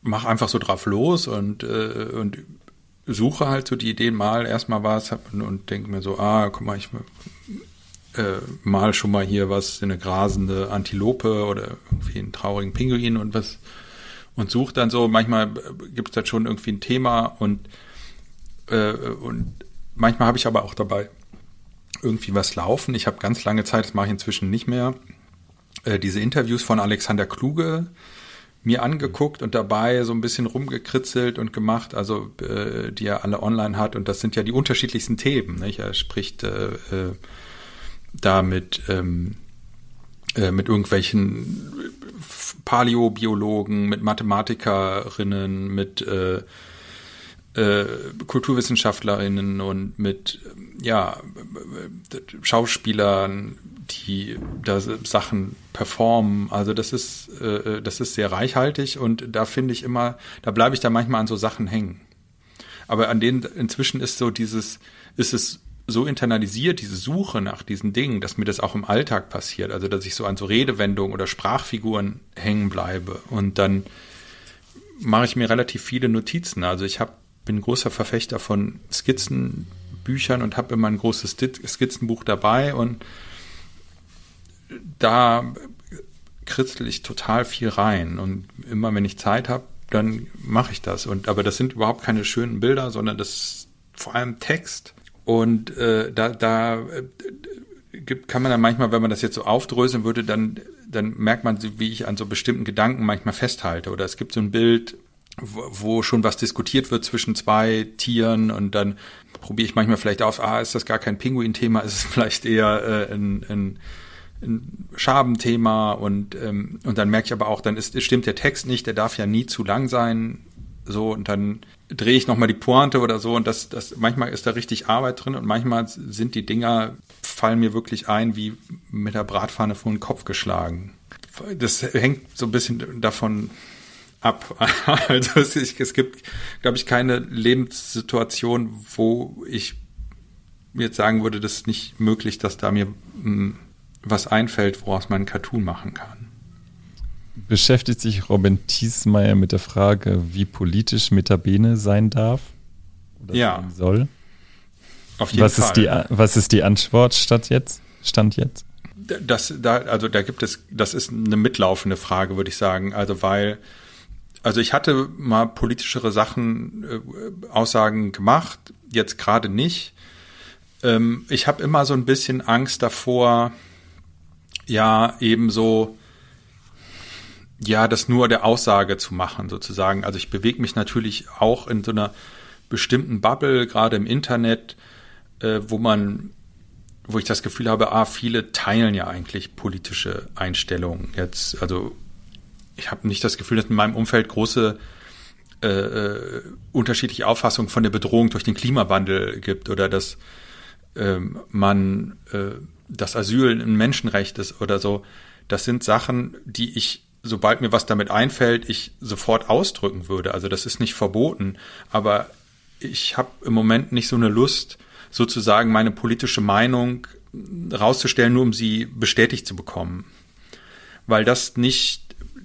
mache einfach so drauf los und, äh, und suche halt so die Ideen mal erstmal was und denke mir so, ah, guck mal, ich äh, mal schon mal hier was, eine grasende Antilope oder irgendwie einen traurigen Pinguin und was und suche dann so, manchmal gibt es da schon irgendwie ein Thema und, äh, und Manchmal habe ich aber auch dabei irgendwie was laufen. Ich habe ganz lange Zeit, das mache ich inzwischen nicht mehr, äh, diese Interviews von Alexander Kluge mir angeguckt und dabei so ein bisschen rumgekritzelt und gemacht, also äh, die er alle online hat. Und das sind ja die unterschiedlichsten Themen. Nicht? Er spricht äh, äh, da mit, ähm, äh, mit irgendwelchen Paläobiologen, mit Mathematikerinnen, mit äh, äh, Kulturwissenschaftlerinnen und mit ja Schauspielern, die da Sachen performen. Also das ist äh, das ist sehr reichhaltig und da finde ich immer, da bleibe ich da manchmal an so Sachen hängen. Aber an denen inzwischen ist so dieses ist es so internalisiert, diese Suche nach diesen Dingen, dass mir das auch im Alltag passiert. Also, dass ich so an so Redewendungen oder Sprachfiguren hängen bleibe. Und dann mache ich mir relativ viele Notizen. Also, ich habe bin großer Verfechter von Skizzenbüchern und habe immer ein großes Skizzenbuch dabei und da kritzel ich total viel rein und immer wenn ich Zeit habe, dann mache ich das. Und aber das sind überhaupt keine schönen Bilder, sondern das ist vor allem Text. Und äh, da, da äh, gibt, kann man dann manchmal, wenn man das jetzt so aufdröseln würde, dann, dann merkt man, wie ich an so bestimmten Gedanken manchmal festhalte. Oder es gibt so ein Bild, wo schon was diskutiert wird zwischen zwei Tieren und dann probiere ich manchmal vielleicht auf, ah, ist das gar kein Pinguin-Thema, ist es vielleicht eher äh, ein, ein ein Schabenthema und, ähm, und dann merke ich aber auch, dann ist, stimmt der Text nicht, der darf ja nie zu lang sein. So, und dann drehe ich nochmal die Pointe oder so und das, das, manchmal ist da richtig Arbeit drin und manchmal sind die Dinger, fallen mir wirklich ein, wie mit der Bratpfanne vor den Kopf geschlagen. Das hängt so ein bisschen davon ab. Also es, es gibt, glaube ich, keine Lebenssituation, wo ich jetzt sagen würde, das ist nicht möglich, dass da mir mh, hm, was einfällt, woraus man einen Cartoon machen kann. Beschäftigt sich Robin Thiesmeier mit der Frage, wie politisch Metabene sein darf? Oder ja. sein soll? Auf jeden was Fall. Ist die, was ist die Antwort statt jetzt? Stand jetzt? Das, da, also da gibt es, das ist eine mitlaufende Frage, würde ich sagen. Also weil, also ich hatte mal politischere Sachen, äh, Aussagen gemacht, jetzt gerade nicht. Ähm, ich habe immer so ein bisschen Angst davor, ja, ebenso, ja, das nur der Aussage zu machen, sozusagen. Also ich bewege mich natürlich auch in so einer bestimmten Bubble, gerade im Internet, äh, wo man, wo ich das Gefühl habe, ah, viele teilen ja eigentlich politische Einstellungen. Jetzt, also ich habe nicht das Gefühl, dass in meinem Umfeld große äh, äh, unterschiedliche Auffassungen von der Bedrohung durch den Klimawandel gibt oder dass ähm, man äh, das Asyl ein Menschenrecht ist oder so. Das sind Sachen, die ich, sobald mir was damit einfällt, ich sofort ausdrücken würde. Also das ist nicht verboten, aber ich habe im Moment nicht so eine Lust, sozusagen meine politische Meinung rauszustellen, nur um sie bestätigt zu bekommen. Weil das nicht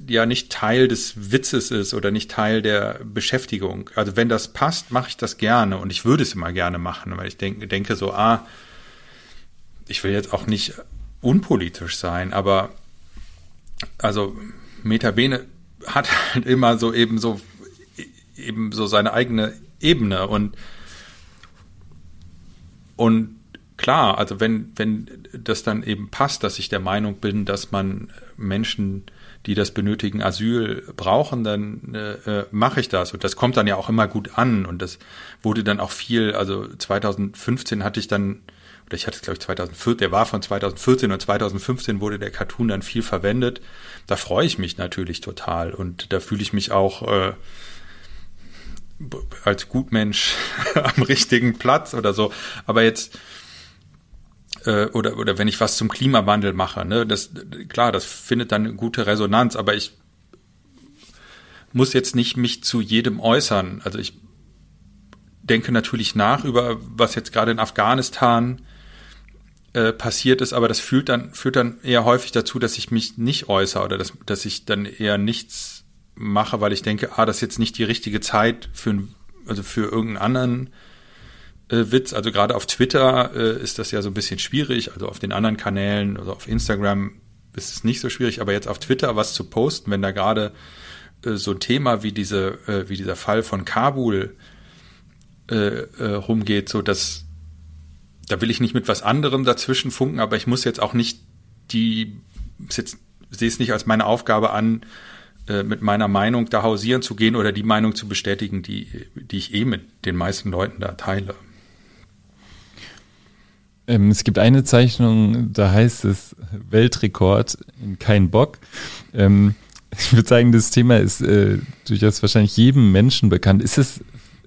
ja nicht Teil des Witzes ist oder nicht Teil der Beschäftigung. Also wenn das passt, mache ich das gerne und ich würde es immer gerne machen, weil ich denke, denke so, ah, ich will jetzt auch nicht unpolitisch sein, aber also Metabene hat halt immer so eben so eben so seine eigene Ebene und und klar, also wenn wenn das dann eben passt, dass ich der Meinung bin, dass man Menschen die das benötigen, Asyl brauchen, dann äh, äh, mache ich das. Und das kommt dann ja auch immer gut an. Und das wurde dann auch viel, also 2015 hatte ich dann, oder ich hatte es glaube ich 2014, der war von 2014 und 2015 wurde der Cartoon dann viel verwendet. Da freue ich mich natürlich total. Und da fühle ich mich auch äh, als Gutmensch am richtigen Platz oder so. Aber jetzt äh, oder, oder wenn ich was zum Klimawandel mache, ne, das, klar, das findet dann eine gute Resonanz, aber ich muss jetzt nicht mich zu jedem äußern. Also ich denke natürlich nach über, was jetzt gerade in Afghanistan äh, passiert ist, aber das führt dann, führt dann eher häufig dazu, dass ich mich nicht äußere oder dass, dass ich dann eher nichts mache, weil ich denke, ah, das ist jetzt nicht die richtige Zeit für, also für irgendeinen anderen Witz. Also gerade auf Twitter äh, ist das ja so ein bisschen schwierig. Also auf den anderen Kanälen, also auf Instagram ist es nicht so schwierig, aber jetzt auf Twitter was zu posten, wenn da gerade äh, so ein Thema wie diese, äh, wie dieser Fall von Kabul äh, äh, rumgeht, so dass da will ich nicht mit was anderem dazwischen funken, aber ich muss jetzt auch nicht die, jetzt sehe es nicht als meine Aufgabe an, äh, mit meiner Meinung da hausieren zu gehen oder die Meinung zu bestätigen, die, die ich eh mit den meisten Leuten da teile. Ähm, es gibt eine Zeichnung, da heißt es Weltrekord in kein Bock. Ähm, ich würde sagen, das Thema ist äh, durchaus wahrscheinlich jedem Menschen bekannt. Ist es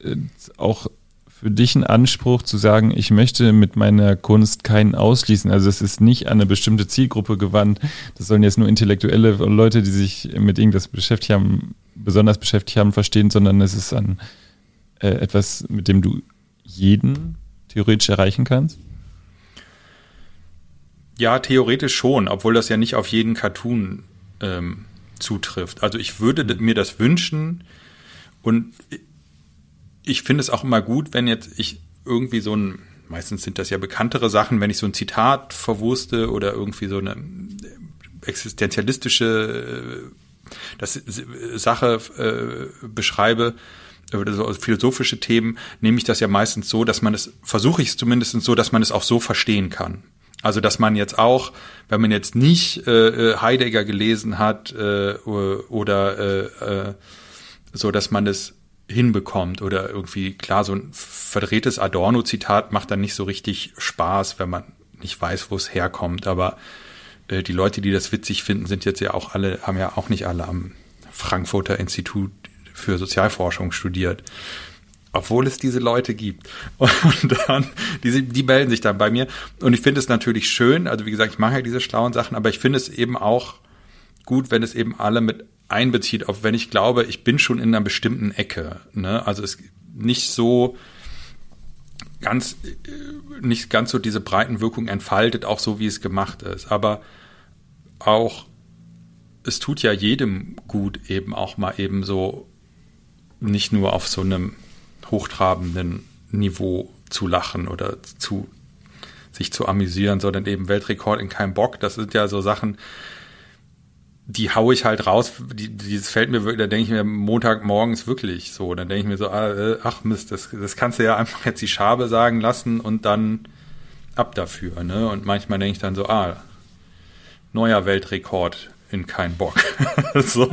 äh, auch für dich ein Anspruch zu sagen, ich möchte mit meiner Kunst keinen ausschließen? Also es ist nicht an eine bestimmte Zielgruppe gewandt. Das sollen jetzt nur intellektuelle Leute, die sich mit irgendwas beschäftigt haben, besonders beschäftigt haben, verstehen, sondern es ist an äh, etwas, mit dem du jeden theoretisch erreichen kannst? Ja, theoretisch schon, obwohl das ja nicht auf jeden Cartoon ähm, zutrifft. Also ich würde mir das wünschen und ich finde es auch immer gut, wenn jetzt ich irgendwie so ein, meistens sind das ja bekanntere Sachen, wenn ich so ein Zitat verwurste oder irgendwie so eine existenzialistische äh, das, Sache äh, beschreibe, oder so philosophische Themen, nehme ich das ja meistens so, dass man es, versuche ich es zumindest so, dass man es auch so verstehen kann. Also dass man jetzt auch, wenn man jetzt nicht äh, äh Heidegger gelesen hat äh, oder äh, äh, so, dass man es hinbekommt oder irgendwie klar so ein verdrehtes Adorno-Zitat macht dann nicht so richtig Spaß, wenn man nicht weiß, wo es herkommt. Aber äh, die Leute, die das witzig finden, sind jetzt ja auch alle, haben ja auch nicht alle am Frankfurter Institut für Sozialforschung studiert. Obwohl es diese Leute gibt. Und dann, die, die melden sich dann bei mir. Und ich finde es natürlich schön, also wie gesagt, ich mache ja diese schlauen Sachen, aber ich finde es eben auch gut, wenn es eben alle mit einbezieht, auch wenn ich glaube, ich bin schon in einer bestimmten Ecke. Ne? Also es nicht so ganz, nicht ganz so diese breiten Wirkungen entfaltet, auch so wie es gemacht ist. Aber auch, es tut ja jedem gut, eben auch mal eben so nicht nur auf so einem hochtrabenden Niveau zu lachen oder zu sich zu amüsieren, sondern eben Weltrekord in keinem Bock. Das sind ja so Sachen, die haue ich halt raus. Die, dieses fällt mir wirklich, da denke ich mir Montagmorgens wirklich so. Dann denke ich mir so, ah, äh, ach Mist, das, das kannst du ja einfach jetzt die Schabe sagen lassen und dann ab dafür. Ne? Und manchmal denke ich dann so, ah, neuer Weltrekord in keinen Bock. so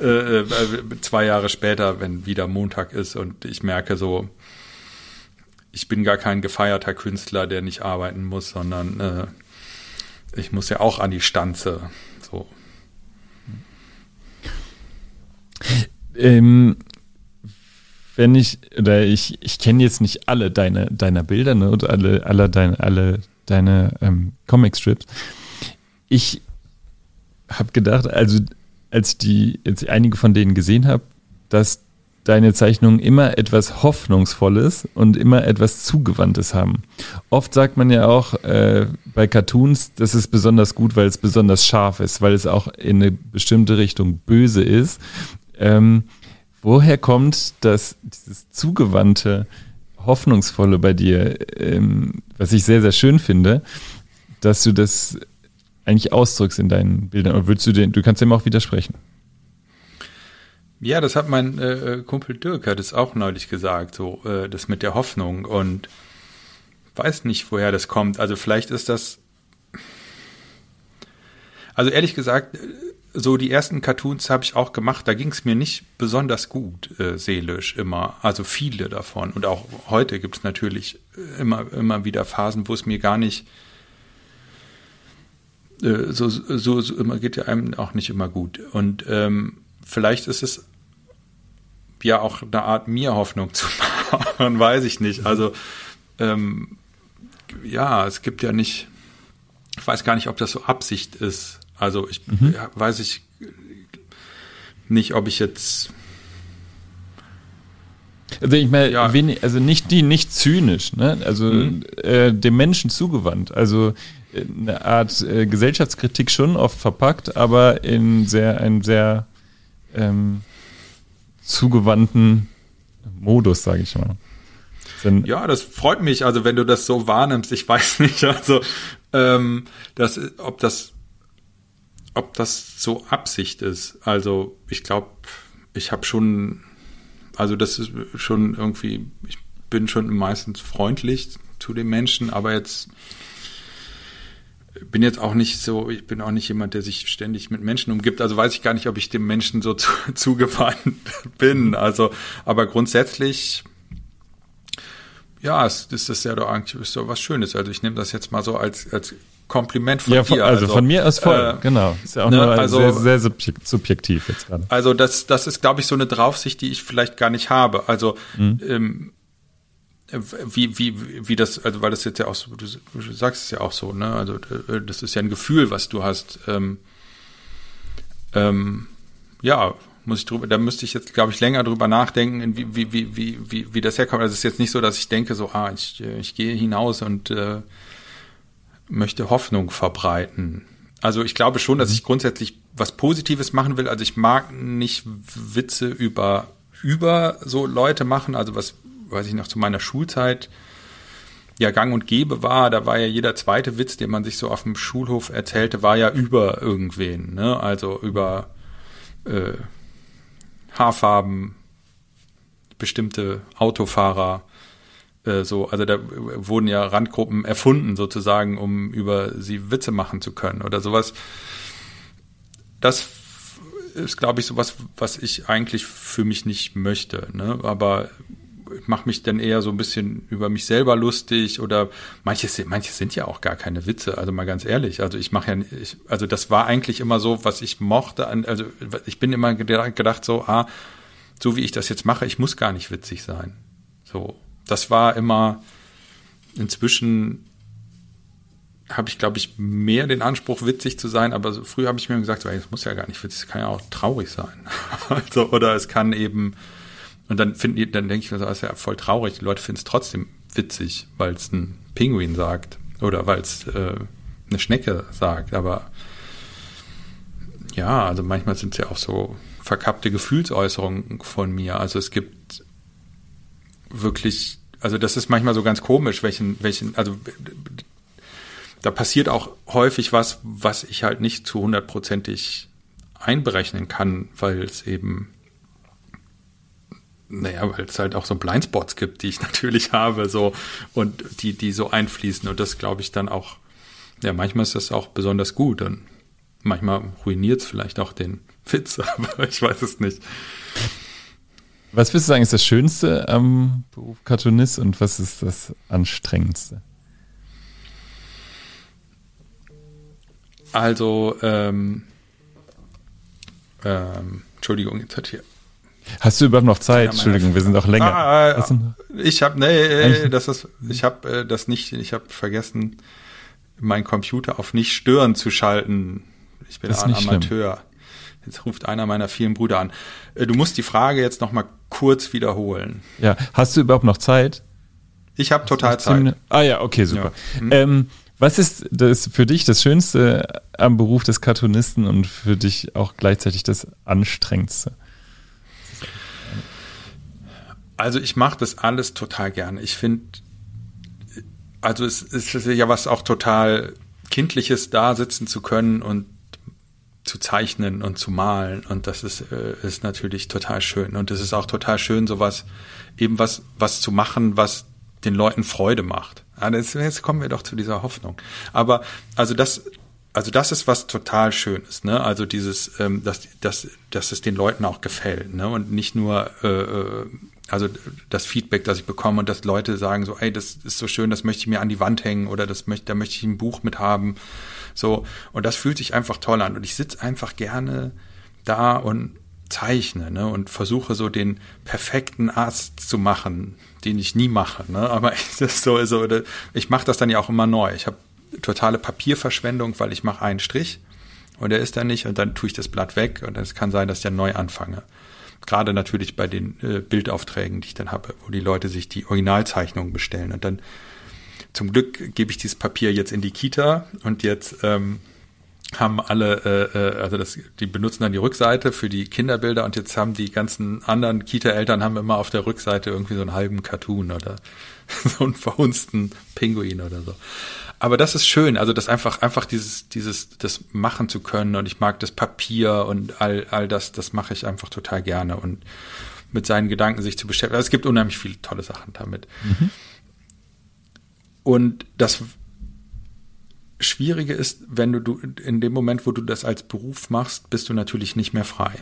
äh, äh, zwei Jahre später, wenn wieder Montag ist und ich merke so, ich bin gar kein gefeierter Künstler, der nicht arbeiten muss, sondern äh, ich muss ja auch an die Stanze. So. Ähm, wenn ich, oder ich, ich kenne jetzt nicht alle deine, deiner Bilder, ne, und alle, alle deine, alle deine ähm, Comic-Strips. Ich habe gedacht, also als die jetzt einige von denen gesehen habe, dass deine Zeichnungen immer etwas Hoffnungsvolles und immer etwas Zugewandtes haben. Oft sagt man ja auch äh, bei Cartoons, das ist besonders gut, weil es besonders scharf ist, weil es auch in eine bestimmte Richtung böse ist. Ähm, woher kommt das, dieses zugewandte, hoffnungsvolle bei dir, ähm, was ich sehr, sehr schön finde, dass du das eigentlich ausdrückst in deinen Bildern? Oder willst du den, du kannst dem auch widersprechen? Ja, das hat mein äh, äh, Kumpel Dirk hat es auch neulich gesagt, so äh, das mit der Hoffnung und weiß nicht, woher das kommt. Also vielleicht ist das, also ehrlich gesagt, so die ersten Cartoons habe ich auch gemacht. Da ging es mir nicht besonders gut äh, seelisch immer, also viele davon. Und auch heute gibt es natürlich immer immer wieder Phasen, wo es mir gar nicht äh, so, so, so immer geht ja einem auch nicht immer gut. Und ähm, vielleicht ist es ja auch eine Art, mir Hoffnung zu machen, weiß ich nicht. Also ähm, ja, es gibt ja nicht, ich weiß gar nicht, ob das so Absicht ist. Also ich mhm. ja, weiß ich nicht, ob ich jetzt also ich meine, ja. also nicht die, nicht zynisch, ne? Also mhm. äh, dem Menschen zugewandt. Also eine Art äh, Gesellschaftskritik schon oft verpackt, aber in sehr, einem sehr ähm, zugewandten Modus, sage ich mal. Sind ja, das freut mich, also wenn du das so wahrnimmst, ich weiß nicht, also ähm, das, ob das ob das so Absicht ist. Also ich glaube, ich habe schon, also das ist schon irgendwie, ich bin schon meistens freundlich zu den Menschen, aber jetzt bin jetzt auch nicht so, ich bin auch nicht jemand, der sich ständig mit Menschen umgibt. Also weiß ich gar nicht, ob ich dem Menschen so zu, zugewandt bin. Also, aber grundsätzlich, ja, es, ist das ja doch eigentlich ist doch was Schönes. Also ich nehme das jetzt mal so als, als Kompliment von ja, dir. Also, also von mir aus voll, äh, genau. Ist ja auch ne, nur also, sehr, sehr subjektiv jetzt gerade. Also das, das ist, glaube ich, so eine Draufsicht, die ich vielleicht gar nicht habe. Also mhm. ähm, wie, wie, wie das, also weil das jetzt ja auch so, du, sagst es ja auch so, ne? Also äh, das ist ja ein Gefühl, was du hast. Ähm, ähm, ja, muss ich drüber, da müsste ich jetzt, glaube ich, länger drüber nachdenken, wie, wie, wie, wie, wie, wie das herkommt. Also es ist jetzt nicht so, dass ich denke, so, ah, ich, ich gehe hinaus und äh, möchte Hoffnung verbreiten. Also ich glaube schon, dass mhm. ich grundsätzlich was Positives machen will. Also ich mag nicht Witze über über so Leute machen, also was weiß ich noch, zu meiner Schulzeit ja gang und gäbe war, da war ja jeder zweite Witz, den man sich so auf dem Schulhof erzählte, war ja über irgendwen, ne? Also über äh, Haarfarben, bestimmte Autofahrer, äh, so, also da wurden ja Randgruppen erfunden sozusagen, um über sie Witze machen zu können oder sowas. Das ist, glaube ich, sowas, was ich eigentlich für mich nicht möchte. Ne? Aber mache mich dann eher so ein bisschen über mich selber lustig oder manches, manches sind ja auch gar keine Witze, also mal ganz ehrlich. Also ich mache ja, ich, also das war eigentlich immer so, was ich mochte. Also ich bin immer gedacht so, ah, so wie ich das jetzt mache, ich muss gar nicht witzig sein. So, das war immer inzwischen habe ich, glaube ich, mehr den Anspruch, witzig zu sein, aber so, früher habe ich mir gesagt, so, muss ja gar nicht witzig, es kann ja auch traurig sein. also, oder es kann eben, und dann finde ich, dann denke ich mir so, das ist ja voll traurig. Die Leute finden es trotzdem witzig, weil es ein Pinguin sagt oder weil es äh, eine Schnecke sagt. Aber ja, also manchmal sind es ja auch so verkappte Gefühlsäußerungen von mir. Also es gibt wirklich, also das ist manchmal so ganz komisch, welchen, welchen, also da passiert auch häufig was, was ich halt nicht zu hundertprozentig einberechnen kann, weil es eben naja, weil es halt auch so Blindspots gibt, die ich natürlich habe, so und die, die so einfließen. Und das glaube ich dann auch, ja, manchmal ist das auch besonders gut und manchmal ruiniert es vielleicht auch den Witz, aber ich weiß es nicht. Was würdest du sagen, ist das Schönste am Beruf Cartoonist und was ist das Anstrengendste? Also, ähm, ähm, Entschuldigung, jetzt hat hier Hast du überhaupt noch Zeit? Entschuldigung, wir sind auch länger. Ah, ich habe nee, das ist ich habe äh, das nicht ich habe vergessen meinen Computer auf nicht stören zu schalten. Ich bin ein Amateur. Schlimm. Jetzt ruft einer meiner vielen Brüder an. Äh, du musst die Frage jetzt noch mal kurz wiederholen. Ja, hast du überhaupt noch Zeit? Ich habe total Zeit. Ah ja, okay, super. Ja. Hm. Ähm, was ist das für dich das Schönste am Beruf des Cartoonisten und für dich auch gleichzeitig das Anstrengendste? Also ich mache das alles total gerne. Ich finde, also es, ist ja was auch total Kindliches, da sitzen zu können und zu zeichnen und zu malen und das ist, äh, ist natürlich total schön und es ist auch total schön, sowas eben was was zu machen, was den Leuten Freude macht. Jetzt kommen wir doch zu dieser Hoffnung. Aber also das also das ist was total Schönes, ne? Also dieses, ähm, dass, dass, dass es den Leuten auch gefällt, ne? Und nicht nur äh, äh also das Feedback, das ich bekomme und dass Leute sagen so, ey, das ist so schön, das möchte ich mir an die Wand hängen oder das möchte, da möchte ich ein Buch mit haben. So, und das fühlt sich einfach toll an. Und ich sitze einfach gerne da und zeichne, ne, und versuche so den perfekten Arzt zu machen, den ich nie mache, ne, aber das ist so, so ich mache das dann ja auch immer neu. Ich habe totale Papierverschwendung, weil ich mache einen Strich und der ist dann nicht und dann tue ich das Blatt weg und es kann sein, dass ich dann neu anfange. Gerade natürlich bei den äh, Bildaufträgen, die ich dann habe, wo die Leute sich die Originalzeichnungen bestellen. Und dann zum Glück gebe ich dieses Papier jetzt in die Kita und jetzt ähm, haben alle, äh, äh, also das, die benutzen dann die Rückseite für die Kinderbilder und jetzt haben die ganzen anderen Kita-Eltern haben immer auf der Rückseite irgendwie so einen halben Cartoon oder so einen verhunzten Pinguin oder so. Aber das ist schön, also das einfach, einfach dieses, dieses, das machen zu können und ich mag das Papier und all, all das, das mache ich einfach total gerne und mit seinen Gedanken sich zu beschäftigen. Also es gibt unheimlich viele tolle Sachen damit. Mhm. Und das Schwierige ist, wenn du, du in dem Moment, wo du das als Beruf machst, bist du natürlich nicht mehr frei.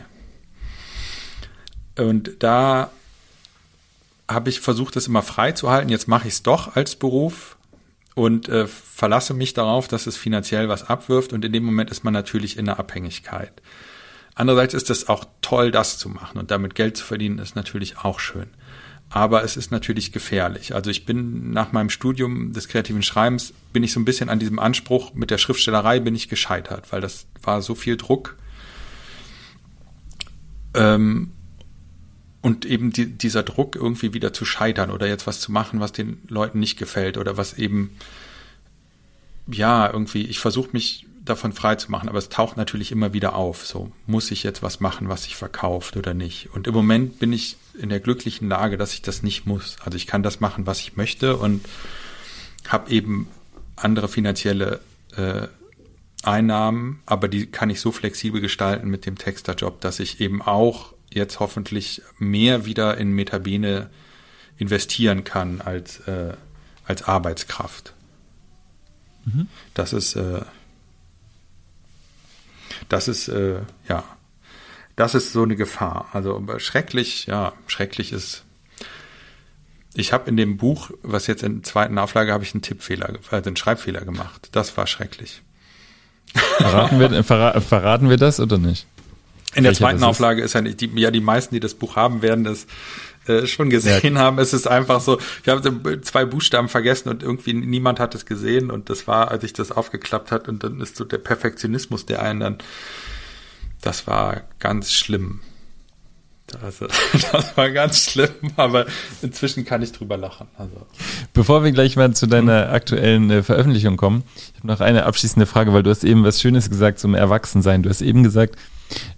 Und da habe ich versucht, das immer frei zu halten. Jetzt mache ich es doch als Beruf und äh, verlasse mich darauf, dass es finanziell was abwirft und in dem Moment ist man natürlich in der Abhängigkeit. Andererseits ist es auch toll, das zu machen und damit Geld zu verdienen, ist natürlich auch schön. Aber es ist natürlich gefährlich. Also ich bin nach meinem Studium des kreativen Schreibens, bin ich so ein bisschen an diesem Anspruch mit der Schriftstellerei bin ich gescheitert, weil das war so viel Druck. Ähm, und eben die, dieser Druck irgendwie wieder zu scheitern oder jetzt was zu machen, was den Leuten nicht gefällt oder was eben, ja, irgendwie, ich versuche mich davon frei zu machen, aber es taucht natürlich immer wieder auf. So, muss ich jetzt was machen, was sich verkauft oder nicht? Und im Moment bin ich in der glücklichen Lage, dass ich das nicht muss. Also ich kann das machen, was ich möchte und habe eben andere finanzielle äh, Einnahmen, aber die kann ich so flexibel gestalten mit dem Texterjob, dass ich eben auch jetzt hoffentlich mehr wieder in Metabene investieren kann als, äh, als Arbeitskraft. Mhm. Das ist, äh, das ist, äh, ja, das ist so eine Gefahr. Also schrecklich, ja, schrecklich ist, ich habe in dem Buch, was jetzt in der zweiten Auflage, habe ich einen Tippfehler, also einen Schreibfehler gemacht. Das war schrecklich. Verraten wir, verra verraten wir das oder nicht? In der zweiten Auflage ist ja nicht, die, ja, die meisten, die das Buch haben, werden das äh, schon gesehen ja. haben. Es ist einfach so, ich habe zwei Buchstaben vergessen und irgendwie niemand hat es gesehen und das war, als ich das aufgeklappt hat und dann ist so der Perfektionismus, der einen dann, das war ganz schlimm. Also, das war ganz schlimm, aber inzwischen kann ich drüber lachen. Also. Bevor wir gleich mal zu deiner aktuellen äh, Veröffentlichung kommen, ich habe noch eine abschließende Frage, weil du hast eben was Schönes gesagt zum Erwachsensein. Du hast eben gesagt,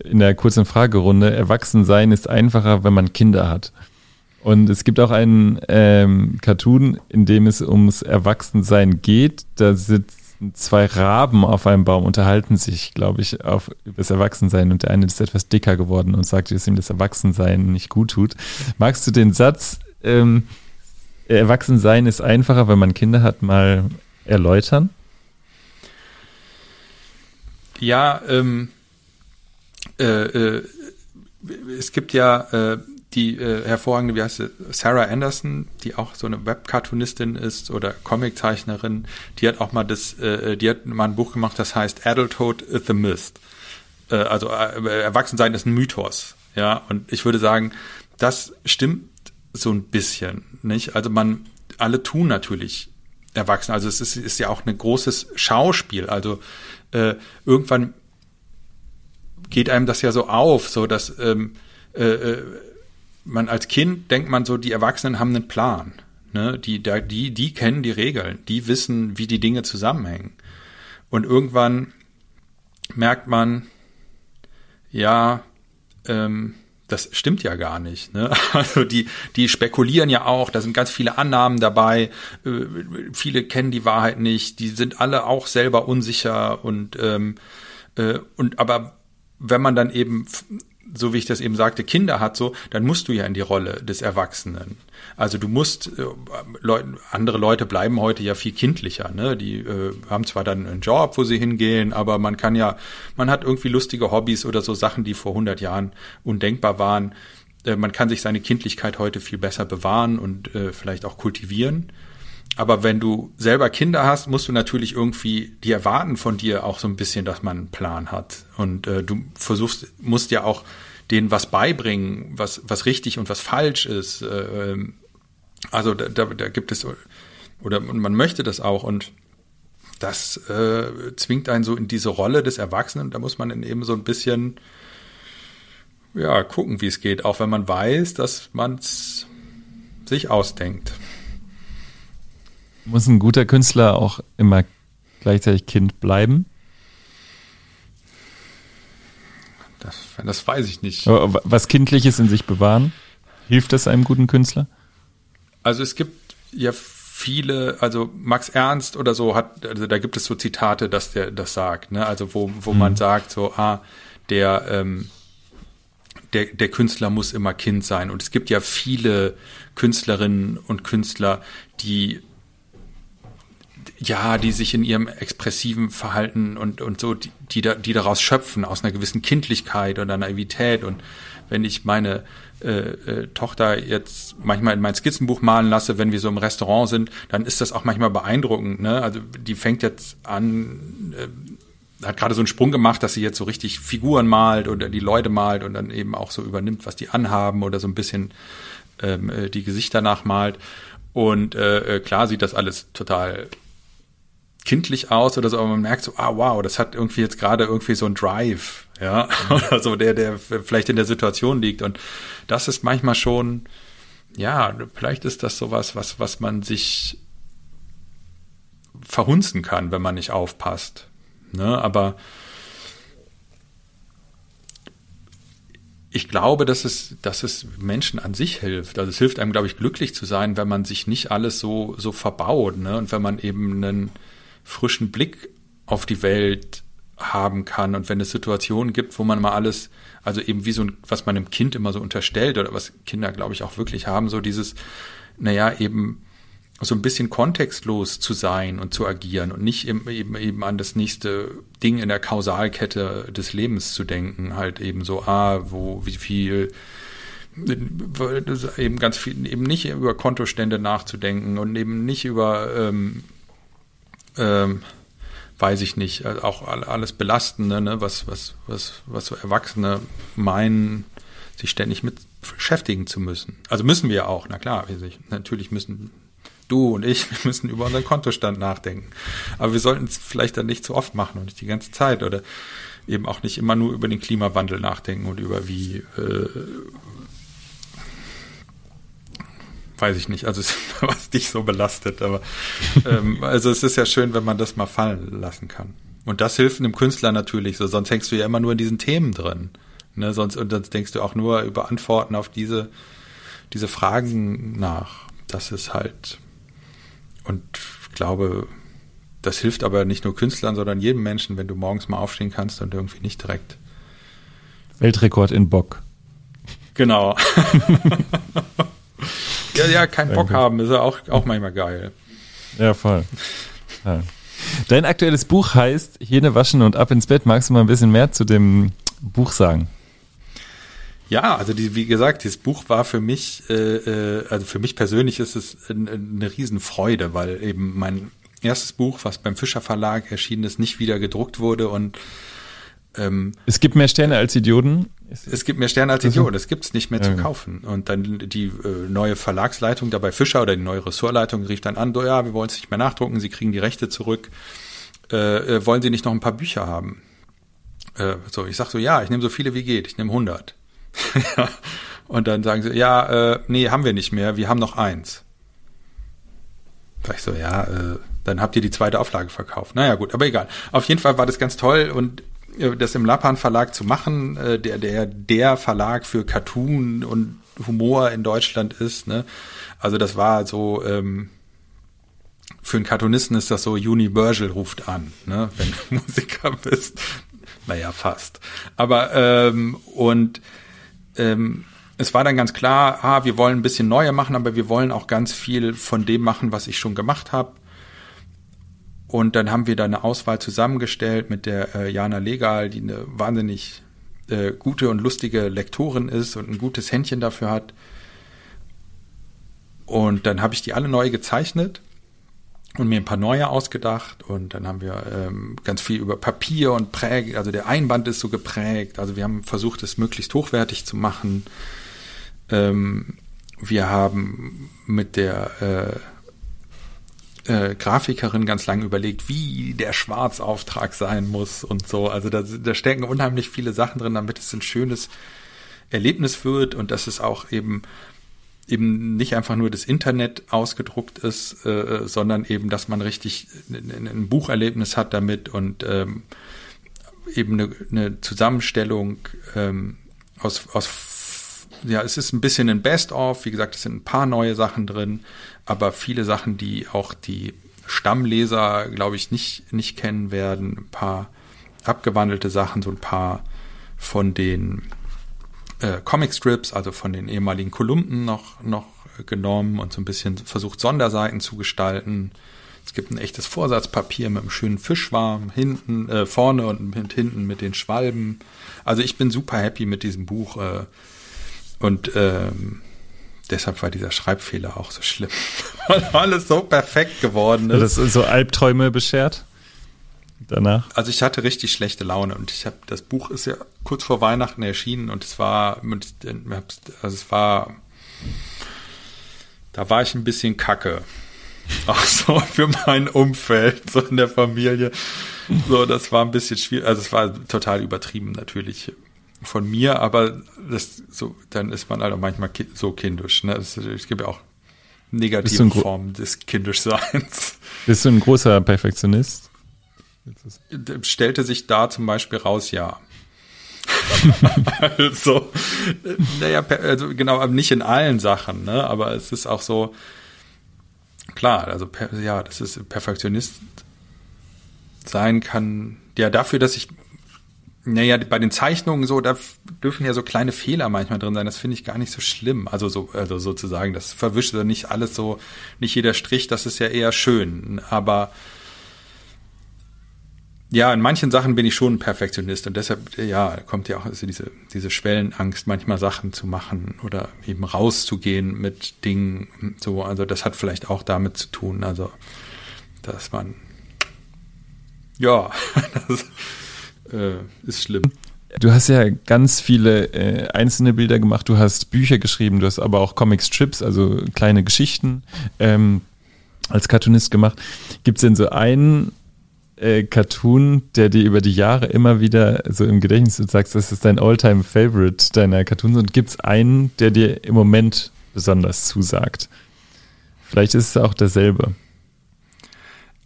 in der kurzen Fragerunde, Erwachsensein ist einfacher, wenn man Kinder hat. Und es gibt auch einen ähm, Cartoon, in dem es ums Erwachsensein geht. Da sitzt zwei Raben auf einem Baum unterhalten sich, glaube ich, auf über das Erwachsensein und der eine ist etwas dicker geworden und sagt, dass ihm das Erwachsensein nicht gut tut. Magst du den Satz, ähm, Erwachsensein ist einfacher, wenn man Kinder hat, mal erläutern? Ja, ähm, äh, äh, es gibt ja äh, die äh, hervorragende, wie heißt sie, Sarah Anderson, die auch so eine Webcartoonistin ist oder Comiczeichnerin, die hat auch mal das, äh, die hat mal ein Buch gemacht, das heißt Adulthood is the Myth. Äh, also äh, Erwachsensein ist ein Mythos. Ja, und ich würde sagen, das stimmt so ein bisschen, nicht? Also man, alle tun natürlich erwachsen. Also es ist, ist ja auch ein großes Schauspiel. Also äh, irgendwann geht einem das ja so auf, so dass ähm, äh, äh man als Kind denkt man so, die Erwachsenen haben einen Plan. Ne? Die, die, die kennen die Regeln, die wissen, wie die Dinge zusammenhängen. Und irgendwann merkt man, ja, ähm, das stimmt ja gar nicht. Ne? Also die, die spekulieren ja auch, da sind ganz viele Annahmen dabei, äh, viele kennen die Wahrheit nicht, die sind alle auch selber unsicher und, ähm, äh, und aber wenn man dann eben so wie ich das eben sagte, Kinder hat so, dann musst du ja in die Rolle des Erwachsenen. Also du musst, äh, Leute, andere Leute bleiben heute ja viel kindlicher, ne? Die äh, haben zwar dann einen Job, wo sie hingehen, aber man kann ja, man hat irgendwie lustige Hobbys oder so Sachen, die vor 100 Jahren undenkbar waren. Äh, man kann sich seine Kindlichkeit heute viel besser bewahren und äh, vielleicht auch kultivieren. Aber wenn du selber Kinder hast, musst du natürlich irgendwie, die erwarten von dir auch so ein bisschen, dass man einen Plan hat. Und äh, du versuchst, musst ja auch denen was beibringen, was, was richtig und was falsch ist. Äh, ähm, also da, da, da gibt es, oder man möchte das auch und das äh, zwingt einen so in diese Rolle des Erwachsenen. Da muss man dann eben so ein bisschen ja, gucken, wie es geht, auch wenn man weiß, dass man es sich ausdenkt. Muss ein guter Künstler auch immer gleichzeitig Kind bleiben? Das, das weiß ich nicht. Was Kindliches in sich bewahren? Hilft das einem guten Künstler? Also es gibt ja viele, also Max Ernst oder so hat, also da gibt es so Zitate, dass der das sagt, ne? Also wo, wo mhm. man sagt, so, ah, der, ähm, der, der Künstler muss immer Kind sein. Und es gibt ja viele Künstlerinnen und Künstler, die ja, die sich in ihrem expressiven Verhalten und, und so, die, die, da, die daraus schöpfen, aus einer gewissen Kindlichkeit oder Naivität. Und wenn ich meine äh, äh, Tochter jetzt manchmal in mein Skizzenbuch malen lasse, wenn wir so im Restaurant sind, dann ist das auch manchmal beeindruckend. Ne? Also die fängt jetzt an, äh, hat gerade so einen Sprung gemacht, dass sie jetzt so richtig Figuren malt oder die Leute malt und dann eben auch so übernimmt, was die anhaben oder so ein bisschen ähm, äh, die Gesichter nachmalt. Und äh, äh klar sieht das alles total kindlich aus oder so, aber man merkt so, ah wow, das hat irgendwie jetzt gerade irgendwie so ein Drive, ja, oder so, der, der vielleicht in der Situation liegt. Und das ist manchmal schon, ja, vielleicht ist das sowas, was, was man sich verhunzen kann, wenn man nicht aufpasst. Ne? Aber ich glaube, dass es, dass es Menschen an sich hilft. Also es hilft einem, glaube ich, glücklich zu sein, wenn man sich nicht alles so, so verbaut, ne? Und wenn man eben einen, frischen Blick auf die Welt haben kann. Und wenn es Situationen gibt, wo man mal alles, also eben wie so ein, was man einem Kind immer so unterstellt oder was Kinder, glaube ich, auch wirklich haben, so dieses, naja, eben so ein bisschen kontextlos zu sein und zu agieren und nicht eben, eben, eben an das nächste Ding in der Kausalkette des Lebens zu denken, halt eben so, ah, wo, wie viel, eben ganz viel, eben nicht über Kontostände nachzudenken und eben nicht über, ähm, ähm, weiß ich nicht, also auch alles Belastende, ne, was, was, was, was Erwachsene meinen, sich ständig mit beschäftigen zu müssen. Also müssen wir auch, na klar, natürlich müssen du und ich, wir müssen über unseren Kontostand nachdenken. Aber wir sollten es vielleicht dann nicht zu oft machen und nicht die ganze Zeit oder eben auch nicht immer nur über den Klimawandel nachdenken und über wie, äh, weiß ich nicht, also was dich so belastet, aber ähm, also es ist ja schön, wenn man das mal fallen lassen kann. Und das hilft einem Künstler natürlich so, sonst hängst du ja immer nur in diesen Themen drin. Ne, sonst, und sonst denkst du auch nur über Antworten auf diese, diese Fragen nach. Das ist halt, und ich glaube, das hilft aber nicht nur Künstlern, sondern jedem Menschen, wenn du morgens mal aufstehen kannst und irgendwie nicht direkt. Weltrekord in Bock. Genau. ja, ja, keinen Bock haben, ist ja auch, auch manchmal geil. Ja, voll. Ja. Dein aktuelles Buch heißt Hähne waschen und ab ins Bett. Magst du mal ein bisschen mehr zu dem Buch sagen? Ja, also die, wie gesagt, dieses Buch war für mich, äh, äh also für mich persönlich ist es eine, eine Riesenfreude, weil eben mein erstes Buch, was beim Fischer Verlag erschienen ist, nicht wieder gedruckt wurde und ähm, es gibt mehr Sterne als Idioten. Es gibt mehr Sterne als Idioten. Es gibt es nicht mehr ja, zu kaufen. Und dann die äh, neue Verlagsleitung dabei Fischer oder die neue Ressortleitung rief dann an, ja, wir wollen es nicht mehr nachdrucken, Sie kriegen die Rechte zurück. Äh, äh, wollen Sie nicht noch ein paar Bücher haben? Äh, so, ich sag so, ja, ich nehme so viele wie geht. Ich nehme 100. Und dann sagen sie, ja, äh, nee, haben wir nicht mehr. Wir haben noch eins. Sag ich so, ja, äh, dann habt ihr die zweite Auflage verkauft. Naja, gut, aber egal. Auf jeden Fall war das ganz toll und das im Lappan Verlag zu machen, äh, der, der, der Verlag für Cartoon und Humor in Deutschland ist, ne? Also das war so, ähm, für einen Cartoonisten ist das so, Universal ruft an, ne? Wenn du Musiker bist. Naja, fast. Aber, ähm, und ähm, es war dann ganz klar, ah, wir wollen ein bisschen neue machen, aber wir wollen auch ganz viel von dem machen, was ich schon gemacht habe. Und dann haben wir da eine Auswahl zusammengestellt mit der äh, Jana Legal, die eine wahnsinnig äh, gute und lustige Lektorin ist und ein gutes Händchen dafür hat. Und dann habe ich die alle neu gezeichnet und mir ein paar neue ausgedacht. Und dann haben wir ähm, ganz viel über Papier und Präg, also der Einband ist so geprägt. Also wir haben versucht, es möglichst hochwertig zu machen. Ähm, wir haben mit der äh, äh, Grafikerin ganz lange überlegt, wie der Schwarzauftrag sein muss und so. Also da, da stecken unheimlich viele Sachen drin, damit es ein schönes Erlebnis wird und dass es auch eben eben nicht einfach nur das Internet ausgedruckt ist, äh, sondern eben, dass man richtig ein, ein Bucherlebnis hat damit und ähm, eben eine, eine Zusammenstellung ähm, aus, aus ja, es ist ein bisschen ein Best-of. Wie gesagt, es sind ein paar neue Sachen drin, aber viele Sachen, die auch die Stammleser, glaube ich, nicht, nicht kennen werden. Ein paar abgewandelte Sachen, so ein paar von den äh, Comicstrips, also von den ehemaligen Kolumnen noch, noch genommen und so ein bisschen versucht, Sonderseiten zu gestalten. Es gibt ein echtes Vorsatzpapier mit einem schönen Fischwarm hinten, äh, vorne und hinten mit den Schwalben. Also ich bin super happy mit diesem Buch. Äh, und ähm, deshalb war dieser Schreibfehler auch so schlimm, weil alles so perfekt geworden ist. Das ist so Albträume beschert danach. Also ich hatte richtig schlechte Laune und ich habe das Buch ist ja kurz vor Weihnachten erschienen und es war also es war da war ich ein bisschen kacke. Auch so für mein Umfeld, so in der Familie. So, das war ein bisschen schwierig. Also es war total übertrieben natürlich von mir, aber das so, dann ist man halt auch manchmal ki so kindisch. Ne? Es, es gibt ja auch negative Formen des Kindischseins. Bist du ein großer Perfektionist? Stellte sich da zum Beispiel raus, ja. also, naja, also genau, aber nicht in allen Sachen, ne? Aber es ist auch so, klar, also ja, das ist Perfektionist sein kann, ja, dafür, dass ich naja, bei den Zeichnungen so, da dürfen ja so kleine Fehler manchmal drin sein. Das finde ich gar nicht so schlimm. Also so, also sozusagen, das verwischt ja nicht alles so, nicht jeder Strich, das ist ja eher schön. Aber ja, in manchen Sachen bin ich schon ein Perfektionist und deshalb, ja, kommt ja auch also diese, diese Schwellenangst, manchmal Sachen zu machen oder eben rauszugehen mit Dingen, so, also das hat vielleicht auch damit zu tun, also, dass man, ja, das äh, ist schlimm. Du hast ja ganz viele äh, einzelne Bilder gemacht, du hast Bücher geschrieben, du hast aber auch Comic-Strips, also kleine Geschichten ähm, als Cartoonist gemacht. Gibt es denn so einen äh, Cartoon, der dir über die Jahre immer wieder so im Gedächtnis und sagst, das ist dein Alltime favorite deiner Cartoons und gibt es einen, der dir im Moment besonders zusagt? Vielleicht ist es auch derselbe.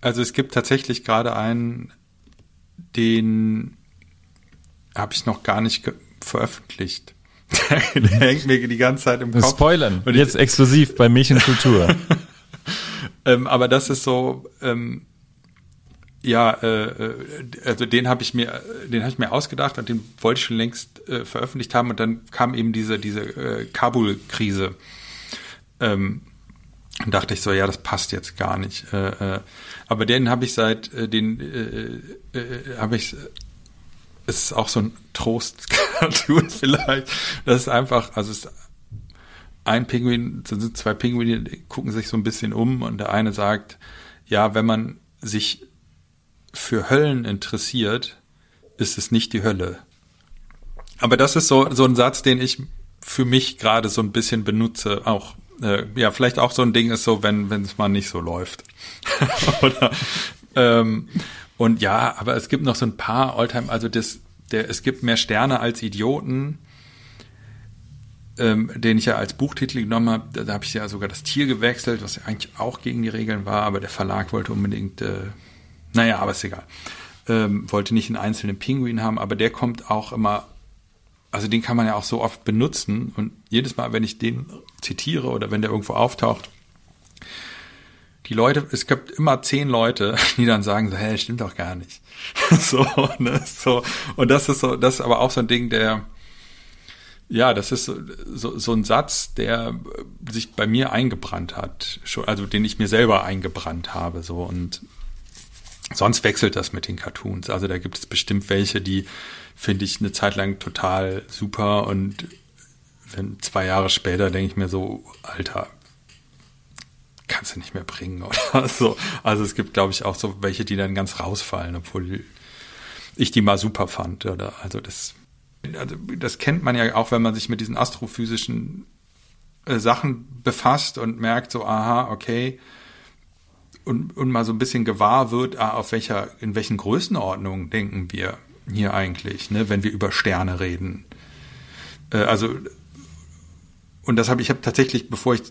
Also es gibt tatsächlich gerade einen, den habe ich noch gar nicht veröffentlicht. Der hängt mir die ganze Zeit im Kopf. Spoilern. Und jetzt exklusiv bei Mädchenkultur. ähm, aber das ist so, ähm, ja, äh, äh, also den habe ich mir, den habe ich mir ausgedacht und den wollte ich schon längst äh, veröffentlicht haben und dann kam eben diese diese äh, Kabul-Krise. Ähm, und dachte ich so, ja, das passt jetzt gar nicht. Äh, äh, aber den habe ich seit äh, den äh, äh, habe ich es ist auch so ein Trost-Cartoon vielleicht. Das ist einfach, also es ist ein Pinguin, zwei Pinguine, gucken sich so ein bisschen um und der eine sagt, ja, wenn man sich für Höllen interessiert, ist es nicht die Hölle. Aber das ist so, so ein Satz, den ich für mich gerade so ein bisschen benutze, auch äh, ja, vielleicht auch so ein Ding ist so, wenn wenn es mal nicht so läuft. Oder ähm, und ja, aber es gibt noch so ein paar Alltime, also das, der, es gibt mehr Sterne als Idioten, ähm, den ich ja als Buchtitel genommen habe. Da, da habe ich ja sogar das Tier gewechselt, was ja eigentlich auch gegen die Regeln war, aber der Verlag wollte unbedingt, äh, naja, aber ist egal. Ähm, wollte nicht einen einzelnen Pinguin haben, aber der kommt auch immer, also den kann man ja auch so oft benutzen und jedes Mal, wenn ich den zitiere oder wenn der irgendwo auftaucht, die Leute, es gibt immer zehn Leute, die dann sagen so, hey, stimmt doch gar nicht. so, ne, so. Und das ist so, das ist aber auch so ein Ding, der, ja, das ist so, so, ein Satz, der sich bei mir eingebrannt hat, also den ich mir selber eingebrannt habe, so und sonst wechselt das mit den Cartoons. Also da gibt es bestimmt welche, die finde ich eine Zeit lang total super und wenn zwei Jahre später denke ich mir so, Alter, kannst du nicht mehr bringen oder so. Also es gibt, glaube ich, auch so welche, die dann ganz rausfallen, obwohl ich die mal super fand. Oder also das, also das kennt man ja auch, wenn man sich mit diesen astrophysischen äh, Sachen befasst und merkt so, aha, okay, und, und mal so ein bisschen gewahr wird, ah, auf welcher, in welchen Größenordnungen denken wir hier eigentlich, ne, wenn wir über Sterne reden. Äh, also und das habe ich habe tatsächlich, bevor ich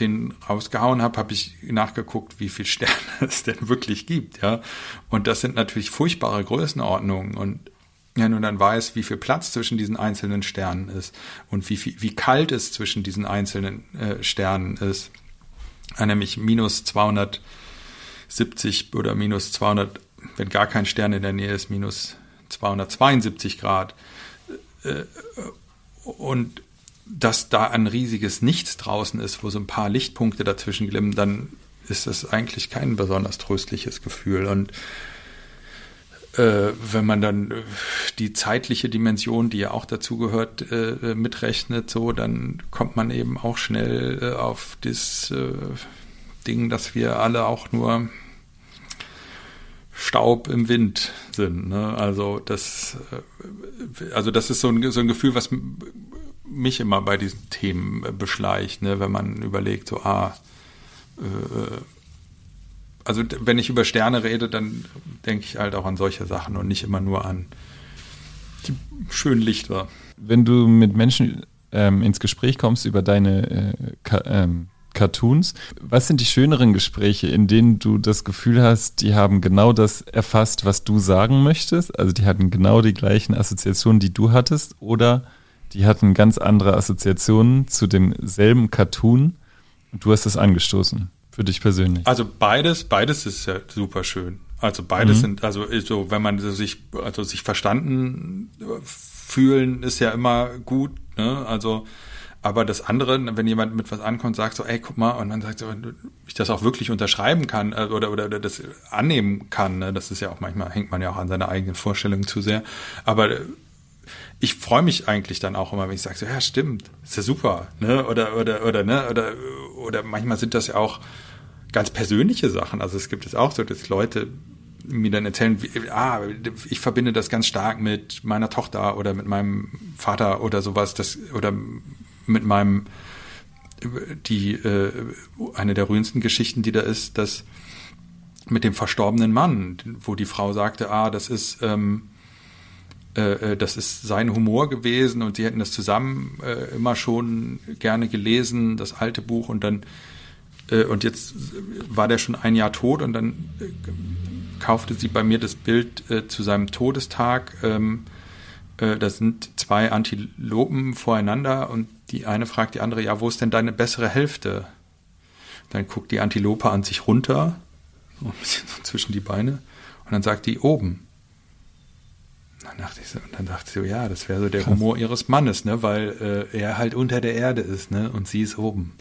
den rausgehauen habe, habe ich nachgeguckt, wie viel Sterne es denn wirklich gibt, ja. Und das sind natürlich furchtbare Größenordnungen und ja, nun dann weiß, wie viel Platz zwischen diesen einzelnen Sternen ist und wie, viel, wie kalt es zwischen diesen einzelnen äh, Sternen ist. Nämlich minus 270 oder minus 200, wenn gar kein Stern in der Nähe ist, minus 272 Grad. Äh, und dass da ein riesiges Nichts draußen ist, wo so ein paar Lichtpunkte dazwischen glimmen, dann ist das eigentlich kein besonders tröstliches Gefühl. Und äh, wenn man dann äh, die zeitliche Dimension, die ja auch dazu gehört, äh, mitrechnet, so, dann kommt man eben auch schnell äh, auf das äh, Ding, dass wir alle auch nur Staub im Wind sind. Ne? Also das, äh, also das ist so ein, so ein Gefühl, was mich immer bei diesen Themen äh, beschleicht, ne? wenn man überlegt, so, ah, äh, also wenn ich über Sterne rede, dann denke ich halt auch an solche Sachen und nicht immer nur an die schönen Lichter. Wenn du mit Menschen ähm, ins Gespräch kommst über deine äh, ähm, Cartoons, was sind die schöneren Gespräche, in denen du das Gefühl hast, die haben genau das erfasst, was du sagen möchtest? Also die hatten genau die gleichen Assoziationen, die du hattest? Oder die hatten ganz andere Assoziationen zu demselben Cartoon und du hast das angestoßen für dich persönlich. Also beides, beides ist ja super schön. Also beides mhm. sind, also so, wenn man sich, also sich verstanden fühlen, ist ja immer gut. Ne? Also, Aber das andere, wenn jemand mit was ankommt, sagt so, ey, guck mal, und dann sagt so, ich das auch wirklich unterschreiben kann äh, oder, oder, oder das annehmen kann, ne? das ist ja auch manchmal, hängt man ja auch an seiner eigenen Vorstellung zu sehr. Aber ich freue mich eigentlich dann auch immer, wenn ich sage, so, ja, stimmt, ist ja super, ne? Oder, oder, oder, ne? Oder, oder manchmal sind das ja auch ganz persönliche Sachen. Also es gibt es auch so, dass Leute mir dann erzählen, wie, ah, ich verbinde das ganz stark mit meiner Tochter oder mit meinem Vater oder sowas, das, oder mit meinem, die, äh, eine der rührendsten Geschichten, die da ist, dass mit dem verstorbenen Mann, wo die Frau sagte, ah, das ist, ähm, äh, äh, das ist sein Humor gewesen und sie hätten das zusammen äh, immer schon gerne gelesen, das alte Buch und dann äh, und jetzt war der schon ein Jahr tot und dann äh, kaufte sie bei mir das Bild äh, zu seinem Todestag. Ähm, da sind zwei Antilopen voreinander und die eine fragt die andere, ja, wo ist denn deine bessere Hälfte? Dann guckt die Antilope an sich runter, so ein bisschen so zwischen die Beine, und dann sagt die oben. Dann dachte ich so, und dann dachte ich so, ja, das wäre so der Krass. Humor ihres Mannes, ne, weil äh, er halt unter der Erde ist, ne, und sie ist oben.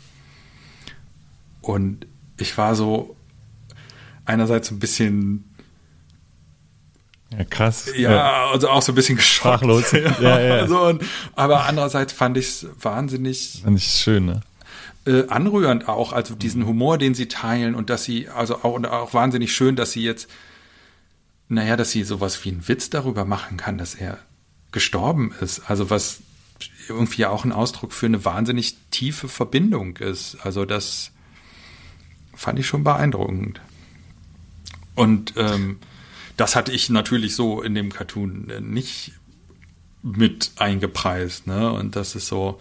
Und ich war so einerseits ein bisschen ja, krass. Ja, ja, also auch so ein bisschen Sprachlos. ja, ja. Und, aber andererseits fand ich es wahnsinnig. Fand ich schön, ne? Äh, anrührend auch, also diesen Humor, den sie teilen und dass sie, also auch, und auch wahnsinnig schön, dass sie jetzt naja, dass sie sowas wie einen Witz darüber machen kann, dass er gestorben ist. Also was irgendwie ja auch ein Ausdruck für eine wahnsinnig tiefe Verbindung ist. Also das fand ich schon beeindruckend. Und ähm, das hatte ich natürlich so in dem Cartoon nicht mit eingepreist. Ne? Und das ist so,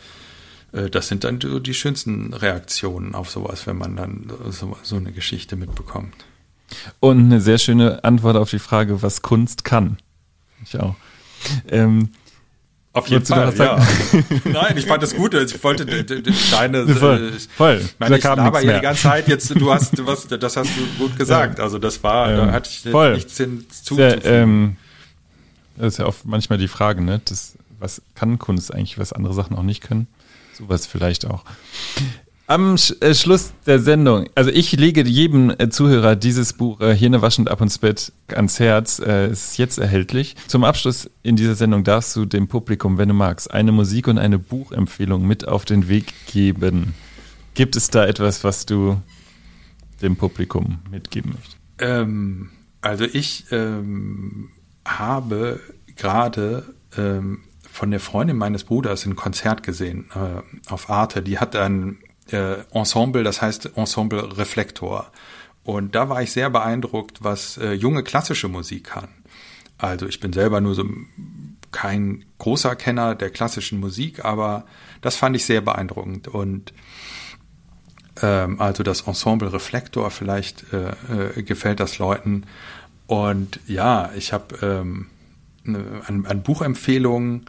äh, das sind dann so die schönsten Reaktionen auf sowas, wenn man dann so, so eine Geschichte mitbekommt. Und eine sehr schöne Antwort auf die Frage, was Kunst kann. Ich auch. Ähm, auf jeden Fall, ja. Nein, ich fand das gut. Ich wollte deine. Voll. Äh, voll. Ich meine, ich laber hier die ganze Zeit jetzt. Du hast, du was, das hast du gut gesagt. Also das war, ähm, da hatte ich voll. nichts hinzuzufügen. Ähm, das ist ja oft manchmal die Frage, ne? Das, was kann Kunst eigentlich, was andere Sachen auch nicht können? Sowas vielleicht auch. Am äh, Schluss der Sendung, also ich lege jedem äh, Zuhörer dieses Buch äh, Hirne waschend ab ins Bett ans Herz. Ist jetzt erhältlich. Zum Abschluss in dieser Sendung darfst du dem Publikum, wenn du magst, eine Musik- und eine Buchempfehlung mit auf den Weg geben. Gibt es da etwas, was du dem Publikum mitgeben möchtest? Ähm, also ich ähm, habe gerade ähm, von der Freundin meines Bruders ein Konzert gesehen auf Arte. Die hat ein äh, Ensemble, das heißt Ensemble Reflektor. Und da war ich sehr beeindruckt, was äh, junge klassische Musik kann. Also ich bin selber nur so kein großer Kenner der klassischen Musik, aber das fand ich sehr beeindruckend. Und ähm, also das Ensemble Reflektor, vielleicht äh, äh, gefällt das Leuten. Und ja, ich habe ähm, an, an Buchempfehlungen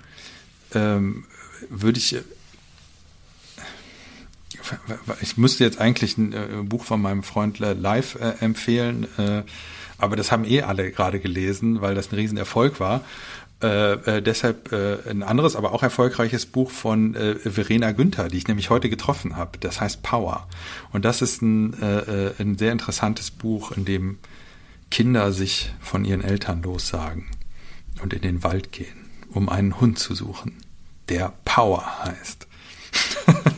ähm, würde ich ich müsste jetzt eigentlich ein äh, Buch von meinem Freund Live äh, empfehlen, äh, aber das haben eh alle gerade gelesen, weil das ein Riesenerfolg war. Deshalb ein anderes, aber auch erfolgreiches Buch von Verena Günther, die ich nämlich heute getroffen habe. Das heißt Power. Und das ist ein, ein sehr interessantes Buch, in dem Kinder sich von ihren Eltern lossagen und in den Wald gehen, um einen Hund zu suchen, der Power heißt.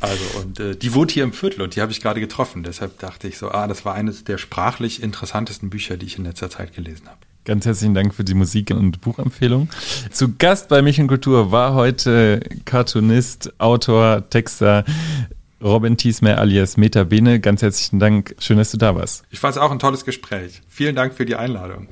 Also und äh, die wohnt hier im Viertel und die habe ich gerade getroffen. Deshalb dachte ich so, ah, das war eines der sprachlich interessantesten Bücher, die ich in letzter Zeit gelesen habe. Ganz herzlichen Dank für die Musik- und Buchempfehlung. Zu Gast bei Mich und Kultur war heute Cartoonist, Autor, Texter Robin Thiesmer alias Meta Bene. Ganz herzlichen Dank. Schön, dass du da warst. Ich fand es auch ein tolles Gespräch. Vielen Dank für die Einladung.